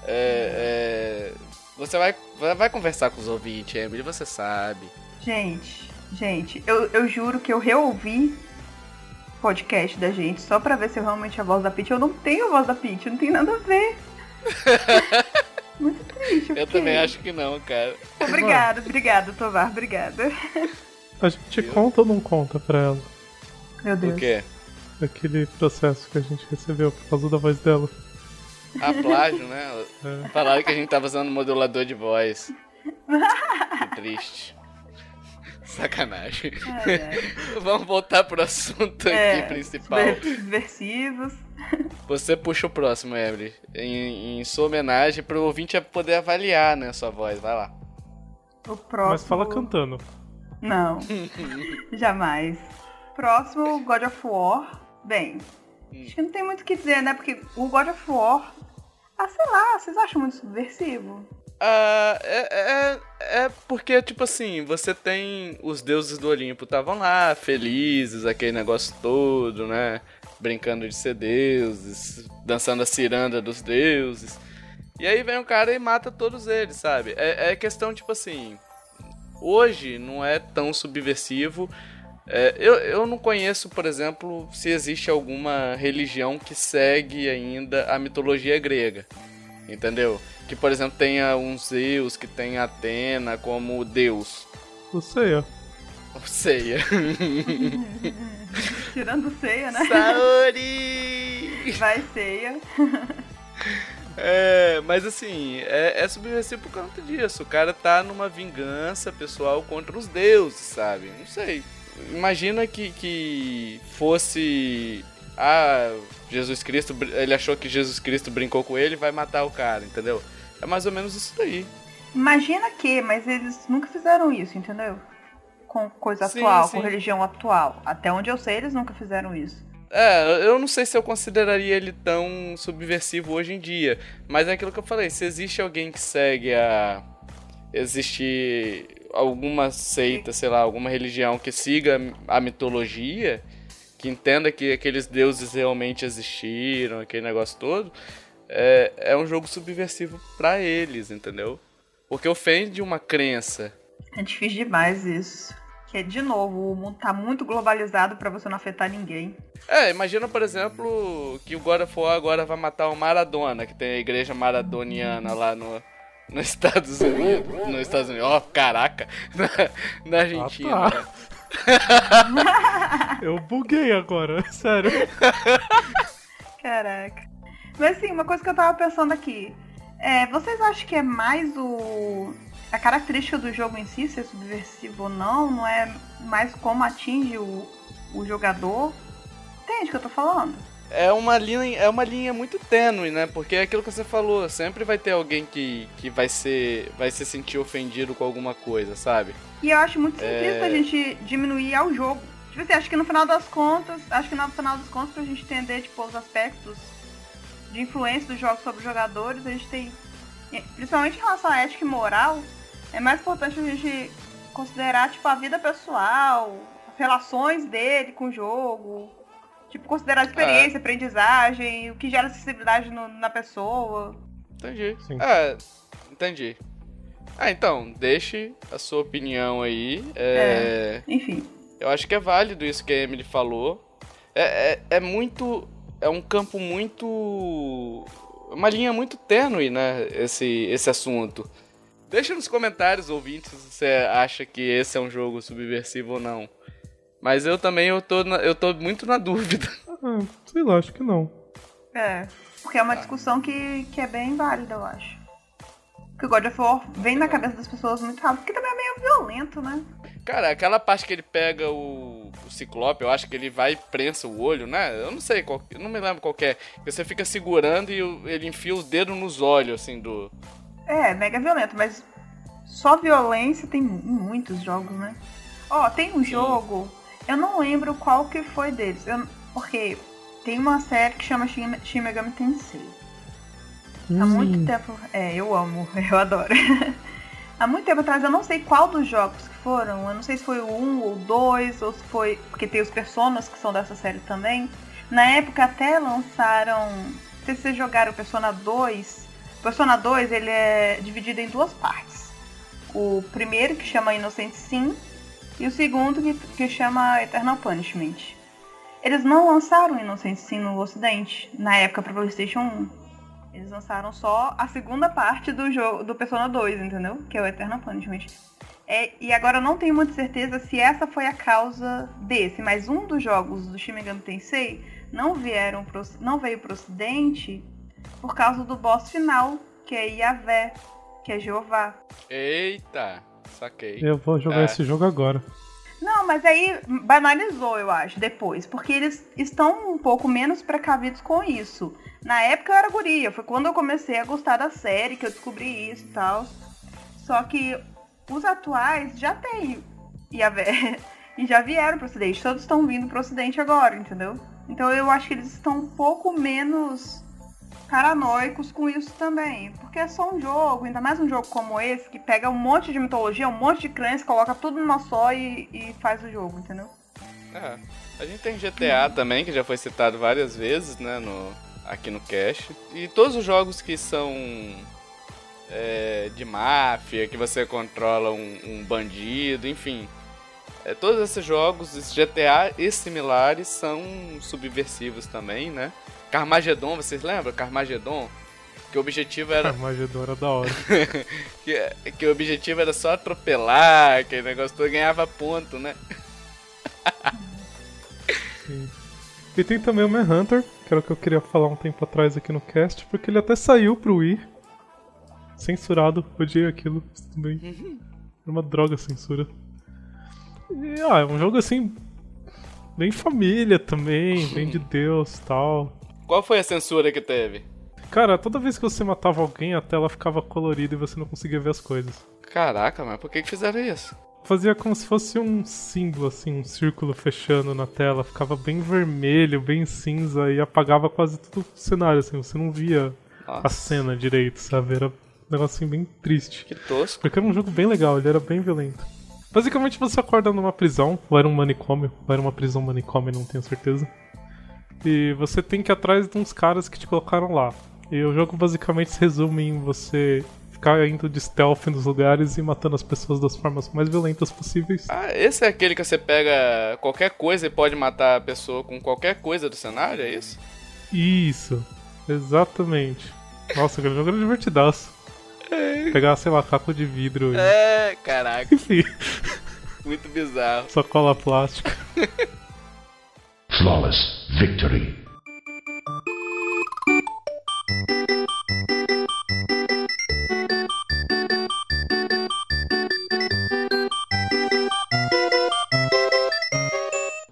É, é, você vai, vai, conversar com os ouvintes, Emily, você sabe. Gente, gente, eu, eu juro que eu reouvi o podcast da gente só pra ver se eu realmente a voz da Peach. Eu não tenho a voz da Peach, não tem nada a ver. Muito triste. Eu fiquei. também acho que não, cara. Obrigada, obrigada, Tovar, obrigada. a gente conta ou não conta pra ela? Meu Deus. O quê? Aquele processo que a gente recebeu por causa da voz dela. A plágio, né? É. Falaram que a gente tava usando modulador de voz. Que triste. Sacanagem. Ai. Vamos voltar pro assunto É, aqui principal. subver- Subversivos. Você puxa o próximo, Emily. Em, em sua homenagem pro ouvinte poder avaliar, né, sua voz. Vai lá. O próximo. Mas fala cantando. Não. Jamais. Próximo, God of War. Bem, acho que não tem muito o que dizer, né? Porque o God of War. Ah, sei lá, vocês acham muito subversivo? Ah, é, é, é porque, tipo assim, você tem os deuses do Olimpo estavam lá, felizes, aquele negócio todo, né? Brincando de ser deuses, dançando a ciranda dos deuses. E aí vem um cara e mata todos eles, sabe? É, é questão, tipo assim. Hoje não é tão subversivo. É, eu, eu não conheço, por exemplo, se existe alguma religião que segue ainda a mitologia grega. Entendeu? Que, por exemplo, tenha um Zeus, que tenha Atena como deus. Sei, ó. Ou Ceia. Tirando ceia, né? Saori! Vai ceia. É, mas assim, é, é subversivo por conta disso. O cara tá numa vingança pessoal contra os deuses, sabe? Não sei. Imagina que, que fosse. Ah, Jesus Cristo, ele achou que Jesus Cristo brincou com ele vai matar o cara, entendeu? É mais ou menos isso daí. Imagina que, mas eles nunca fizeram isso, entendeu? Com coisa Sim, atual, sim. com religião atual. Até onde eu sei, eles nunca fizeram isso. É, eu não sei se eu consideraria ele tão subversivo hoje em dia. Mas é aquilo que eu falei, se existe alguém que segue a. Existe alguma seita, sei lá, alguma religião que siga a mitologia, que entenda que aqueles deuses realmente existiram, aquele negócio todo, é, é um jogo subversivo pra eles, entendeu? Porque ofende uma crença. É difícil demais isso. Que, de novo, o mundo tá muito globalizado pra você não afetar ninguém. É, imagina, por exemplo, que o God of War agora vai matar o Maradona, que tem a igreja maradoniana lá no, nos Estados Unidos. Nos Estados Unidos, ó, caraca, na, na Argentina. Ah, tá. né? Eu buguei agora, sério. Caraca. Mas assim, uma coisa que eu tava pensando aqui. É, vocês acham que é mais o. A característica do jogo em si, ser subversivo ou não, não é mais como atinge o, o jogador? Entende o que eu tô falando? É uma linha, é uma linha muito tênue, né? Porque é aquilo que você falou, sempre vai ter alguém que, que vai ser vai se sentir ofendido com alguma coisa, sabe? E eu acho muito É. a gente diminuir ao jogo. Tipo assim, acho que no final das contas, acho que no final das contas, pra gente entender, tipo, os aspectos de influência dos jogos sobre os jogadores, a gente tem, principalmente em relação à ética e moral, é mais importante a gente considerar, tipo, a vida pessoal, as relações dele com o jogo, tipo, considerar a experiência, aprendizagem, o que gera acessibilidade no- na pessoa. Entendi. Sim. É, entendi. Ah, então, deixe a sua opinião aí. é... Enfim. Eu acho que é válido isso que a Emily falou. É, é, é muito. é um campo muito. Uma linha muito tênue, né? Esse, esse assunto. Deixa nos comentários, ouvintes, se você acha que esse é um jogo subversivo ou não. Mas eu também eu tô, na, eu tô muito na dúvida. Ah, sei lá, acho que não. É, porque é uma discussão que, que é bem válida, eu acho. Porque o God of War vem na cabeça das pessoas muito rápido, porque também é meio violento, né? Cara, aquela parte que ele pega o, o Ciclope, eu acho que ele vai e prensa o olho, né? Eu não sei, qual, eu não me lembro qual que é. Você fica segurando e ele enfia o dedo nos olhos, assim, do... É, mega violento, mas só violência tem mu- em muitos jogos, né? Ó, tem um jogo, eu não lembro qual que foi deles, eu- porque tem uma série que chama Shin Megami Tensei. Há muito tempo. É, eu amo, eu adoro. Há muito tempo atrás, eu não sei qual dos jogos que foram. Eu não sei se foi o 1 ou 2, ou se foi. Porque tem os personas que são dessa série também. Na época até lançaram. Não sei se vocês jogaram o Persona 2. O Persona 2 ele é dividido em duas partes. O primeiro que chama Innocent Sim e o segundo que, que chama Eternal Punishment. Eles não lançaram Innocent Sim no ocidente, na época para PlayStation 1. Eles lançaram só a segunda parte do jogo do Persona 2, entendeu? Que é o Eternal Punishment. É, e agora eu não tenho muita certeza se essa foi a causa desse, mas um dos jogos do Shin Megami Tensei não vieram pro, não veio pro ocidente por causa do boss final, que é Yahvé, que é Jeová. Eita, saquei. Eu vou jogar É. esse jogo agora. Não, mas aí banalizou, eu acho, depois. Porque eles estão um pouco menos precavidos com isso. Na época eu era guria, foi quando eu comecei a gostar da série, que eu descobri isso e tal. Só que os atuais já têm Yahvé. E já vieram pro ocidente. Todos estão vindo pro ocidente agora, entendeu? Então eu acho que eles estão um pouco menos paranoicos com isso também. Porque é só um jogo, ainda mais um jogo como esse, que pega um monte de mitologia, um monte de crença, coloca tudo numa só e, e faz o jogo, entendeu? É. A gente tem GTA também, que já foi citado várias vezes, né, no, aqui no cast. E todos os jogos que são é, de máfia, que você controla um, um bandido, enfim. É, todos esses jogos, GTA e similares, são subversivos também, né? Carmageddon, vocês lembram? Carmageddon? Que o objetivo era Armagedon era da hora. que, que o objetivo era só atropelar, aquele negócio todo ganhava ponto, né? E tem também o Manhunter, que era o que eu queria falar um tempo atrás aqui no cast, porque ele até saiu pro Wii. Censurado, odiei aquilo, tudo bem. Era uma droga a censura. E, ah, é um jogo assim. Bem família também, bem de Deus tal. Qual foi a censura que teve? Cara, toda vez que você matava alguém, a tela ficava colorida e você não conseguia ver as coisas. Caraca, mas por que, que fizeram isso? Fazia como se fosse um símbolo, assim, um círculo fechando na tela. Ficava bem vermelho, bem cinza e apagava quase todo o cenário, assim. Você não via Nossa. a cena direito, sabe? Era um negocinho bem triste. Que tosco. Porque era um jogo bem legal, ele era bem violento. Basicamente você acorda numa prisão, ou era um manicômio, ou era uma prisão manicômio, não tenho certeza. E você tem que ir atrás de uns caras que te colocaram lá. E o jogo basicamente se resume em você ficar indo de stealth nos lugares e matando as pessoas das formas mais violentas possíveis. Ah, esse é aquele que você pega qualquer coisa e pode matar a pessoa com qualquer coisa do cenário, é isso? Isso, exatamente. Nossa, aquele jogo era divertidaço. Pegar, sei lá, caco de vidro e... É, caraca, Enfim, muito bizarro. sacola plástica. Flawless victory.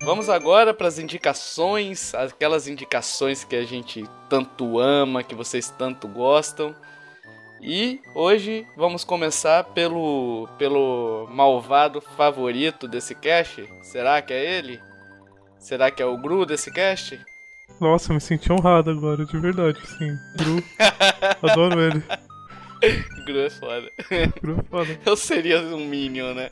Vamos agora para as indicações, aquelas indicações que a gente tanto ama, que vocês tanto gostam. E hoje vamos começar pelo pelo malvado favorito desse cast. Será que é ele? Será que é o Gru desse cast? Nossa, eu me senti honrado agora, de verdade, sim. Gru, adoro ele. Gru é foda. Gru é foda. Eu seria um Minion, né?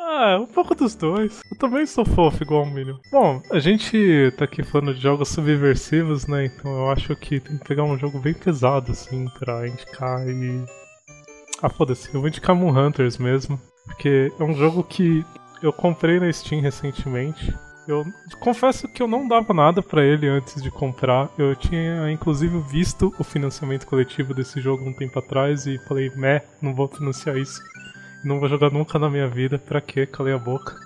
Ah, um pouco dos dois. Eu também sou fofo igual o Minion. Bom, a gente tá aqui falando de jogos subversivos, né? Então eu acho que tem que pegar um jogo bem pesado, assim, pra indicar e. Ah, foda-se, eu vou indicar Moon Hunters mesmo. Porque é um jogo que eu comprei na Steam recentemente. Eu confesso que eu não dava nada pra ele antes de comprar. Eu tinha inclusive visto o financiamento coletivo desse jogo um tempo atrás e falei, meh, não vou financiar isso. Não vou jogar nunca na minha vida, pra quê? Calei a boca.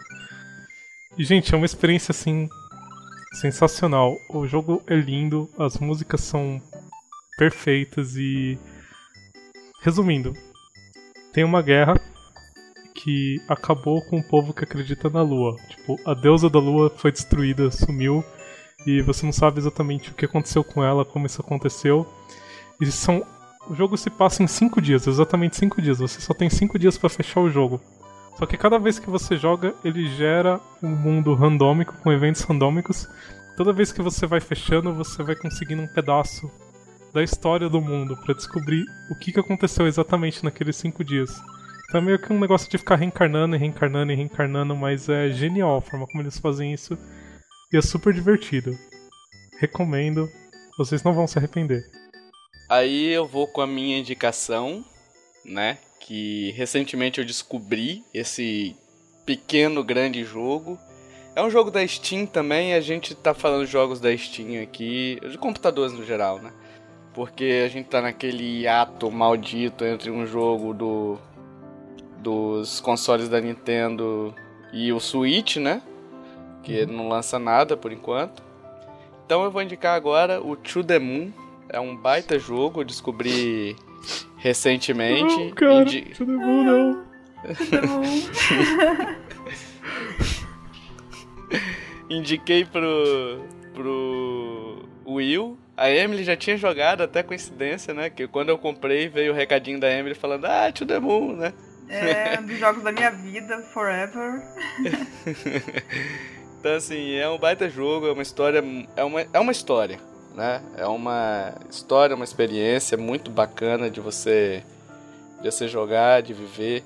E, gente, é uma experiência assim. sensacional. O jogo é lindo, as músicas são perfeitas e. Resumindo, tem uma guerra que acabou com o povo que acredita na lua. Tipo, a deusa da lua foi destruída, sumiu, e você não sabe exatamente o que aconteceu com ela, como isso aconteceu. E são. O jogo se passa em 5 dias, exatamente 5 dias. Você só tem 5 dias para fechar o jogo. Só que cada vez que você joga, ele gera um mundo randômico, com eventos randômicos. Toda vez que você vai fechando, você vai conseguindo um pedaço da história do mundo para descobrir o que, aconteceu exatamente naqueles 5 dias. Então é meio que um negócio de ficar reencarnando e reencarnando e reencarnando, mas é genial a forma como eles fazem isso. E é super divertido. Recomendo. Vocês não vão se arrepender. Aí eu vou com a minha indicação, né? Que recentemente eu descobri esse pequeno grande jogo. É um jogo da Steam também, a gente tá falando de jogos da Steam aqui, de computadores no geral, né? Porque a gente tá naquele ato maldito entre um jogo do dos consoles da Nintendo e o Switch, né? Que não lança nada por enquanto. Então eu vou indicar agora o To The Moon. É um baita jogo, eu descobri recentemente. Não, cara, Indi- To The Moon não. Indiquei pro, pro Will. A Emily já tinha jogado, até coincidência, né? Que quando eu comprei veio o recadinho da Emily falando, ah, To The Moon, né? É um dos jogos da minha vida, forever. Então, assim, é um baita jogo, é uma história. É uma, é uma história, né? É uma história, uma experiência muito bacana de você, de você jogar, de viver.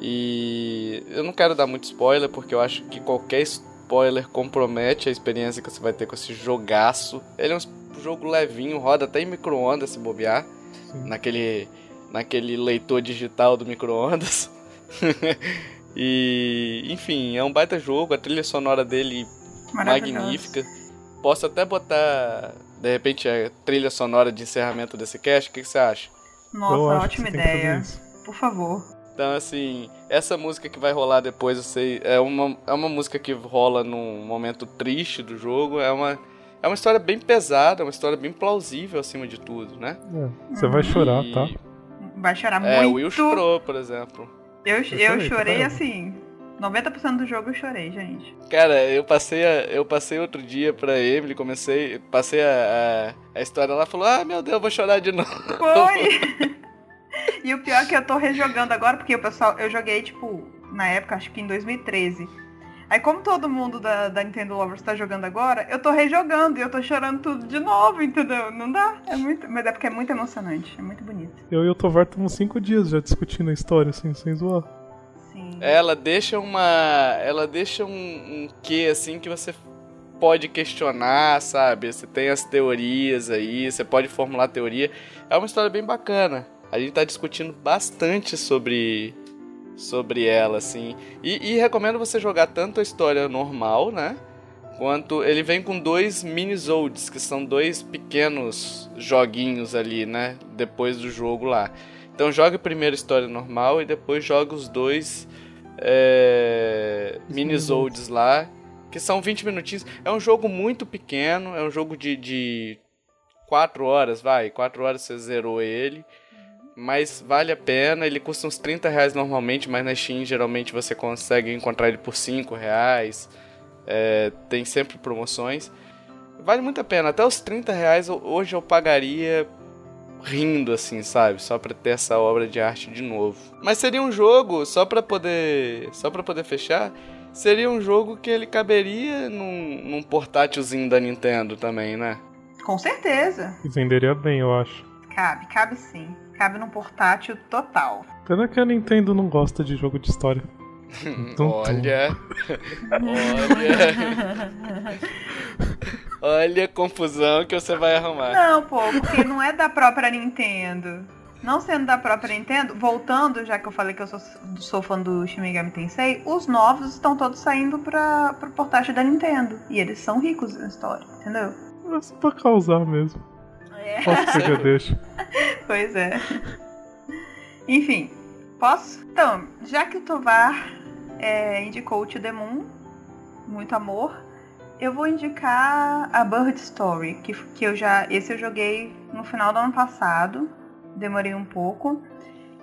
E eu não quero dar muito spoiler, porque eu acho que qualquer spoiler compromete a experiência que você vai ter com esse jogaço. Ele é um jogo levinho, roda até em micro-ondas se bobear. Naquele, naquele leitor digital do micro-ondas. e, enfim, é um baita jogo, a trilha sonora dele magnífica. Posso até botar, de repente, a trilha sonora de encerramento desse cast? O que, que você acha? Nossa, Eu acho que ótima ideia. Por favor. Então, assim, essa música que vai rolar depois, eu sei, é uma, é uma música que rola num momento triste do jogo. É uma, é uma história bem pesada, uma história bem plausível acima de tudo, né? É, você vai chorar, E- tá? Vai chorar É, o muito. Will chorou, por exemplo. Eu, eu chorei, chorei caramba. assim. 90% do jogo eu chorei, gente. Cara, eu passei, a, eu passei outro dia pra Emily, comecei, passei a, a, a história lá, falou, ah, meu Deus, eu vou chorar de novo. Foi! e o pior é que eu tô rejogando agora, porque o pessoal, eu joguei, tipo, na época, acho que em 2013. Aí como todo mundo da, da Nintendo Lovers tá jogando agora, eu tô rejogando e eu tô chorando tudo de novo, entendeu? Não dá. É muito. Mas é porque é muito emocionante, é muito bonito. Eu e o Tovar estamos cinco dias já discutindo a história, assim, sem zoar. Sim. Ela deixa uma. Ela deixa um, um quê assim que você pode questionar, sabe? Você tem as teorias aí, você pode formular teoria. É uma história bem bacana. A gente tá discutindo bastante sobre sobre ela, assim. E, e recomendo você jogar tanto a história normal, né? Quanto ele vem com dois mini-zodes, que são dois pequenos joguinhos ali, né? Depois do jogo lá. Então joga primeiro a história normal e depois joga os dois é, mini-zodes lá, que são 20 minutinhos. É um jogo muito pequeno, é um jogo de, de 4 horas, vai, 4 horas você zerou ele. Mas vale a pena, ele custa uns 30 reais normalmente, mas na Steam geralmente você consegue encontrar ele por 5 reais. É, tem sempre promoções. Vale muito a pena, até os 30 reais hoje eu pagaria rindo, assim, sabe? Só pra ter essa obra de arte de novo. Mas seria um jogo, só pra poder. Só pra poder fechar, seria um jogo que ele caberia num, num portátilzinho da Nintendo também, né? Com certeza. E venderia bem, eu acho. Cabe, cabe sim. Cabe num portátil total. Pena que a Nintendo não gosta de jogo de história. Tum, tum. Olha. Olha. Olha a confusão que você vai arrumar. Não, pô, porque não é da própria Nintendo. Não sendo da própria Nintendo, voltando, já que eu falei que eu sou, sou fã do Shin Megami Tensei, os novos estão todos saindo pra, pro portátil da Nintendo. E eles são ricos na história, entendeu? É só pra causar mesmo. É. Posso pegar deixa. Pois é. Enfim, posso? Então, já que o Tovar é, indicou o To The Moon, muito amor, eu vou indicar a Bird Story, que, que eu já. Esse eu joguei no final do ano passado. Demorei um pouco.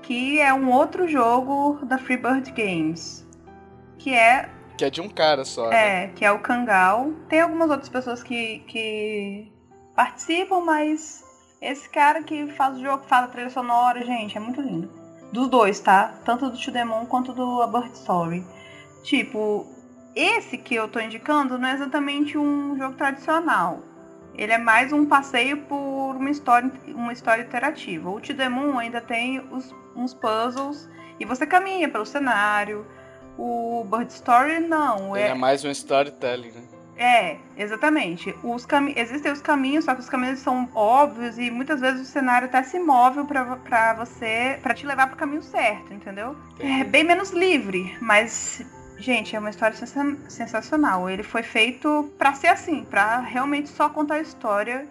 Que é um outro jogo da Freebird Games. Que é Que é de um cara só. né? é, que é o Kangal. Tem algumas outras pessoas que, que participam, mas esse cara que faz o jogo, faz a trilha sonora, gente, é muito lindo. Dos dois, tá? Tanto do To quanto do A Bird Story. Tipo, esse que eu tô indicando não é exatamente um jogo tradicional. Ele é mais um passeio por uma história, uma história interativa. O To The Moon ainda tem os- uns puzzles e você caminha pelo cenário. O Bird Story não. Ele é mais um storytelling, né? É, exatamente. Os Existem os caminhos, só que os caminhos são óbvios e muitas vezes o cenário até se move pra, pra você, pra te levar pro caminho certo, entendeu? É bem menos livre, mas, gente, é uma história sensa- sensacional. Ele foi feito pra ser assim, pra realmente só contar a história,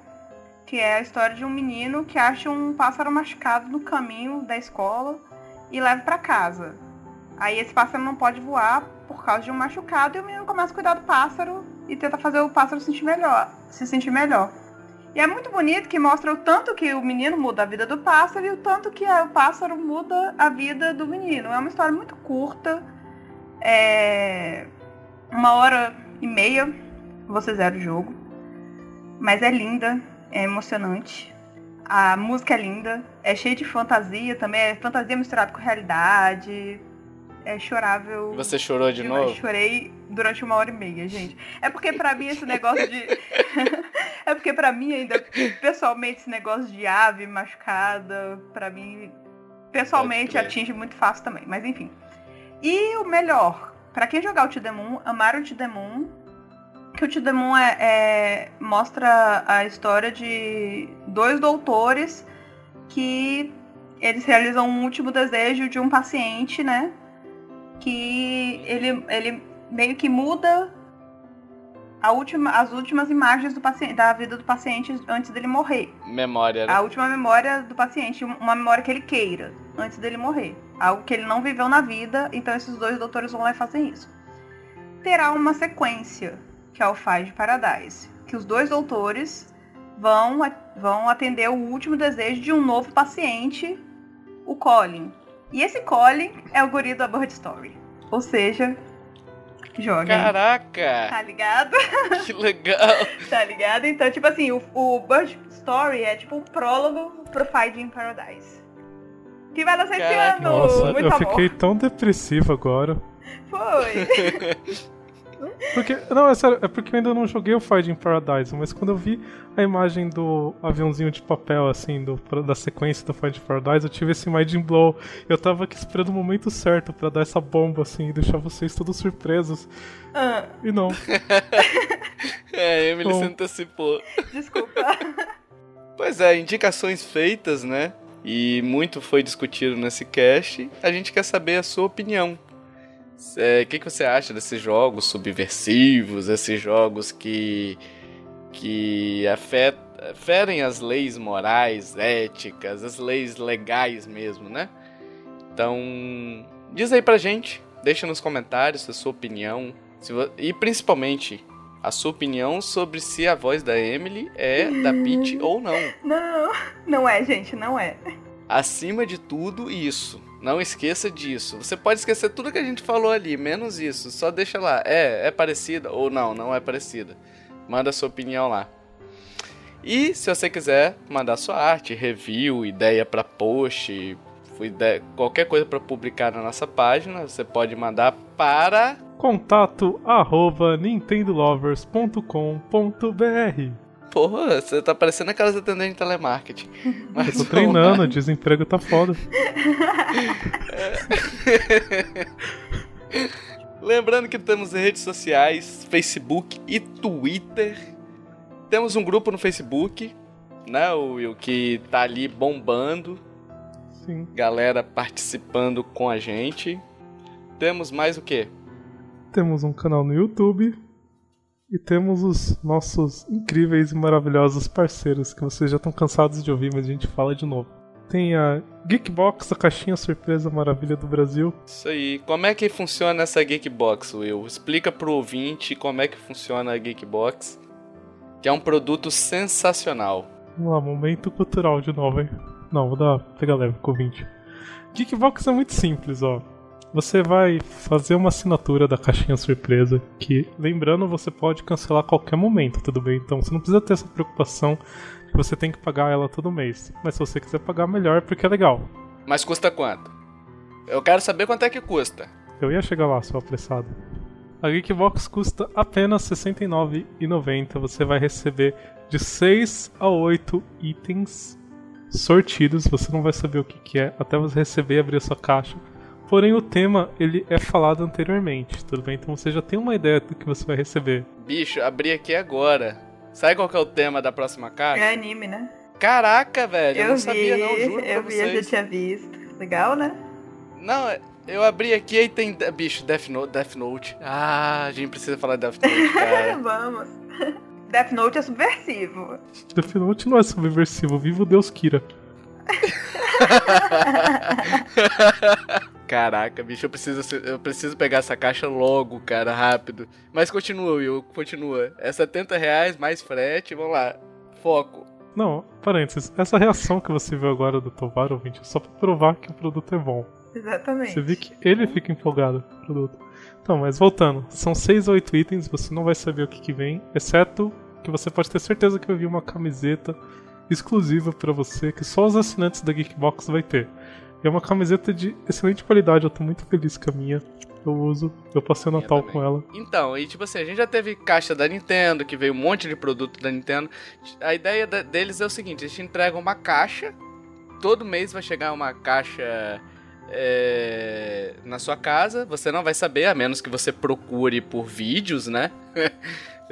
que é a história de um menino que acha um pássaro machucado no caminho da escola e leva pra casa. Aí esse pássaro não pode voar por causa de um machucado e o menino começa a cuidar do pássaro e tenta fazer o pássaro sentir melhor, se sentir melhor. E é muito bonito que mostra o tanto que o menino muda a vida do pássaro e o tanto que o pássaro muda a vida do menino. É uma história muito curta, é uma hora e meia você zera o jogo, mas é linda, é emocionante. A música é linda, é cheia de fantasia também, é fantasia misturada com realidade, é chorável. Você chorou de Eu novo? chorei durante uma hora e meia, gente. É porque pra mim esse negócio de. é porque pra mim ainda, pessoalmente, esse negócio de ave machucada, pra mim, pessoalmente atinge muito fácil também. Mas enfim. E o melhor, pra quem jogar o Moon, amar o Moon, que o Moon é, é- mostra a história de dois doutores que eles realizam um último desejo de um paciente, né? Que ele, ele meio que muda a última, as últimas imagens do paciente, da vida do paciente antes dele morrer. Memória, né? A última memória do paciente, uma memória que ele queira antes dele morrer. Algo que ele não viveu na vida, então esses dois doutores vão lá e fazem isso. Terá uma sequência, que é o Five de Paradise, que os dois doutores vão, vão atender o último desejo de um novo paciente, o Colin. E esse Colin é o guri da Bird Story. Ou seja, joguem. Caraca! Tá ligado? Que legal! Tá ligado? Então, tipo assim, o, o Bird Story é tipo o prólogo pro Fight in Paradise. Que vai lançar esse ano! Nossa, Muito eu amor. fiquei tão depressivo agora. Foi! Porque, não, é sério, é porque eu ainda não joguei o Fighting Paradise, mas quando eu vi a imagem do aviãozinho de papel, assim, do, da sequência do Fighting Paradise, eu tive esse mind blow. Eu tava aqui esperando o momento certo pra dar essa bomba, assim, e deixar vocês todos surpresos. Ah, E não. É, a Emily se antecipou. desculpa. Pois é, indicações feitas, né? E muito foi discutido nesse cast. A gente quer saber a sua opinião. É, O que, que você acha desses jogos subversivos, esses jogos que, que afet, ferem as leis morais, éticas, as leis legais mesmo, né? Então, diz aí pra gente, deixa nos comentários a sua opinião. e principalmente a sua opinião sobre se a voz da Emily é da Peach ou não. Não, não é, gente, não é. Acima de tudo, isso. Não esqueça disso. Você pode esquecer tudo que a gente falou ali, menos isso. Só deixa lá. É, é parecida ou não, não é parecida. Manda sua opinião lá. E se você quiser mandar sua arte, review, ideia pra post, ide- qualquer coisa pra publicar na nossa página, você pode mandar para Contato arroba nintendolovers.com.br Porra, você tá parecendo aquelas atendentes de telemarketing. Mas Eu tô vamos treinando, o desemprego tá foda. Lembrando que temos redes sociais, Facebook e Twitter. Temos um grupo no Facebook, né, o Will, que tá ali bombando. Sim. Galera participando com a gente. Temos mais o quê? Temos um canal no YouTube. E temos os nossos incríveis e maravilhosos parceiros que vocês já estão cansados de ouvir, mas a gente fala de novo. Tem a Geekbox, a caixinha surpresa maravilha do Brasil. Isso aí. Como é que funciona essa Geekbox, Will? Explica pro ouvinte como é que funciona a Geekbox, que é um produto sensacional. Vamos lá, momento cultural de novo, hein? Não, vou dar pegar leve com o ouvinte. Geekbox é muito simples, ó. Você vai fazer uma assinatura da caixinha surpresa, que, lembrando, você pode cancelar a qualquer momento, tudo bem? Então você não precisa ter essa preocupação que você tem que pagar ela todo mês. Mas se você quiser pagar, melhor, porque é legal. Mas custa quanto? Eu quero saber quanto é que custa. Eu ia chegar lá, seu apressado. A Geekbox custa apenas R$ 69,90. Você vai receber de 6 a 8 itens sortidos. Você não vai saber o que, que é até você receber e abrir a sua caixa. Porém, o tema ele é falado anteriormente, tudo bem? Então você já tem uma ideia do que você vai receber. Bicho, abri aqui agora. Sabe qual que é o tema da próxima caixa? É anime, né? Caraca, velho, eu, eu não vi, sabia não, juro Eu pra vi, eu já vocês. tinha visto. Legal, né? Não, eu abri aqui e tem. Bicho, Death Note, Death Note. Ah, a gente precisa falar de Death Note, cara. Vamos. Death Note é subversivo. Death Note não é subversivo, viva o Deus Kira. Caraca, bicho, eu preciso, eu preciso pegar essa caixa logo, cara, rápido. Mas continua, Will, continua. É 70 reais mais frete, vamos lá. Foco. Não, parênteses, essa reação que você viu agora do Tovar, ouvinte, é só pra provar que o produto é bom. Exatamente. Você vê que ele fica empolgado com o produto. Então, mas voltando, são 6 ou 8 itens, você não vai saber o que, que vem, exceto que você pode ter certeza que vai vir uma camiseta exclusiva pra você, que só os assinantes da Geekbox vai ter. E é uma camiseta de excelente qualidade, eu tô muito feliz com a minha. Eu uso, eu passei o Natal também. com ela. Então, e tipo assim, a gente já teve caixa da Nintendo, que veio um monte de produto da Nintendo. A ideia da- deles é o seguinte: eles te entregam uma caixa, todo mês vai chegar uma caixa é, na sua casa, você não vai saber, a menos que você procure por vídeos, né?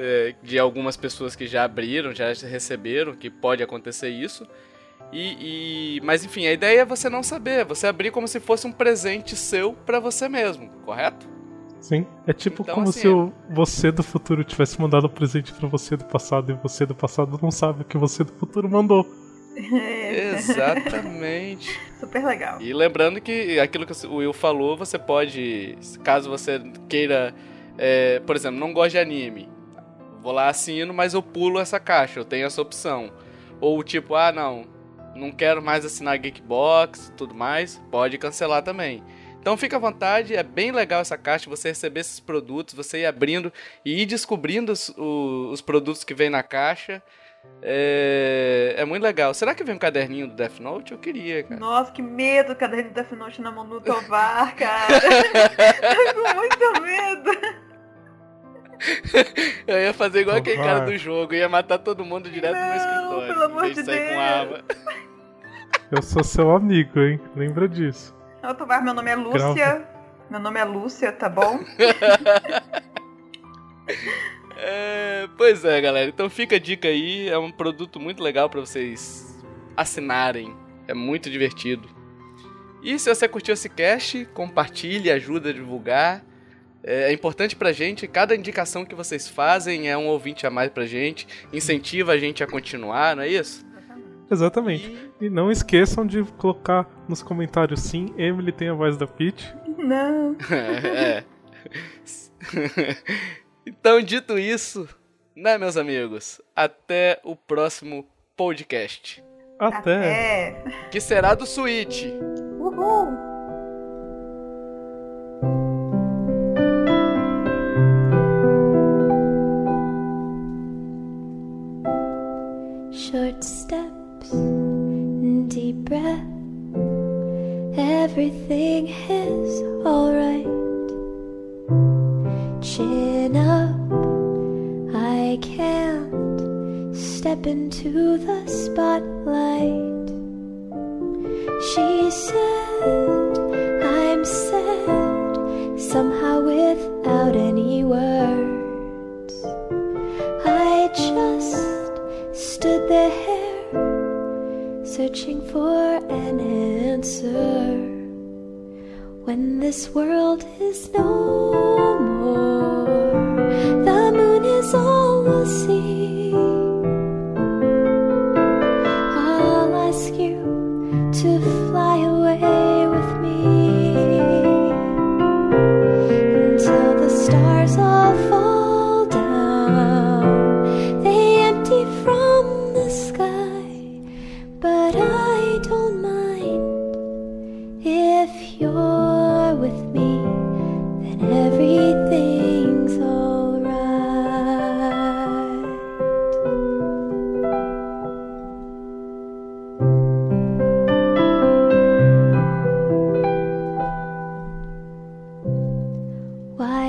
É, de algumas pessoas que já abriram, já receberam, que pode acontecer isso. E, e- mas enfim, a ideia é você não saber, você abrir como se fosse um presente seu pra você mesmo, correto? Sim. É tipo Então, como assim, se o você do futuro tivesse mandado um presente pra você do passado e você do passado não sabe o que você do futuro mandou. É, Exatamente. super legal. E lembrando que aquilo que o Will falou, você pode, caso você queira, é, por exemplo, não gosta de anime, vou lá assino, mas eu pulo essa caixa, eu tenho essa opção. Ou tipo, ah não, não quero mais assinar Geekbox, tudo mais, pode cancelar também. Então fica à vontade, é bem legal essa caixa, você receber esses produtos, você ir abrindo e ir descobrindo os, os produtos que vem na caixa. É, é muito legal. Será que vem um caderninho do Death Note? Eu queria, cara. Nossa, que medo, caderno de Death Note na mão do Tovar, cara. Tô com muito medo. Eu ia fazer igual aquele cara do jogo, ia matar todo mundo direto no Não, escritório. pelo amor de com Deus. arma. Eu sou seu amigo, hein? Lembra disso. Ô, Tovar, meu nome é Lúcia. Grava. Meu nome é Lúcia, tá bom? É, pois é, galera. Então fica a dica aí. É um produto muito legal pra vocês assinarem. É muito divertido. E se você curtiu esse cast, compartilhe, ajuda a divulgar. É importante pra gente, cada indicação que vocês fazem é um ouvinte a mais pra gente, incentiva a gente a continuar, não é isso? Exatamente. E E não esqueçam de colocar nos comentários sim, Emily tem a voz da Peach. Não. é. então, dito isso, né, meus amigos? Até o próximo podcast. Até. É. Que será do Switch. Uhul. Breath. Everything is alright. Chin up, I can't step into the spotlight. She said, I'm sad, somehow without any words. I just stood there searching for an answer when this world is no more. The moon is all we'll see.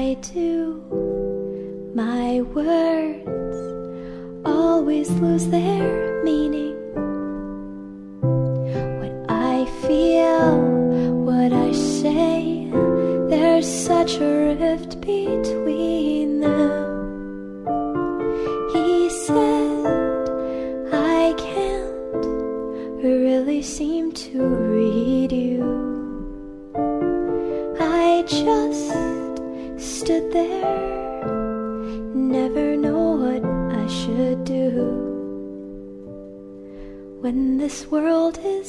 I do, my words always lose their meaning. When this world is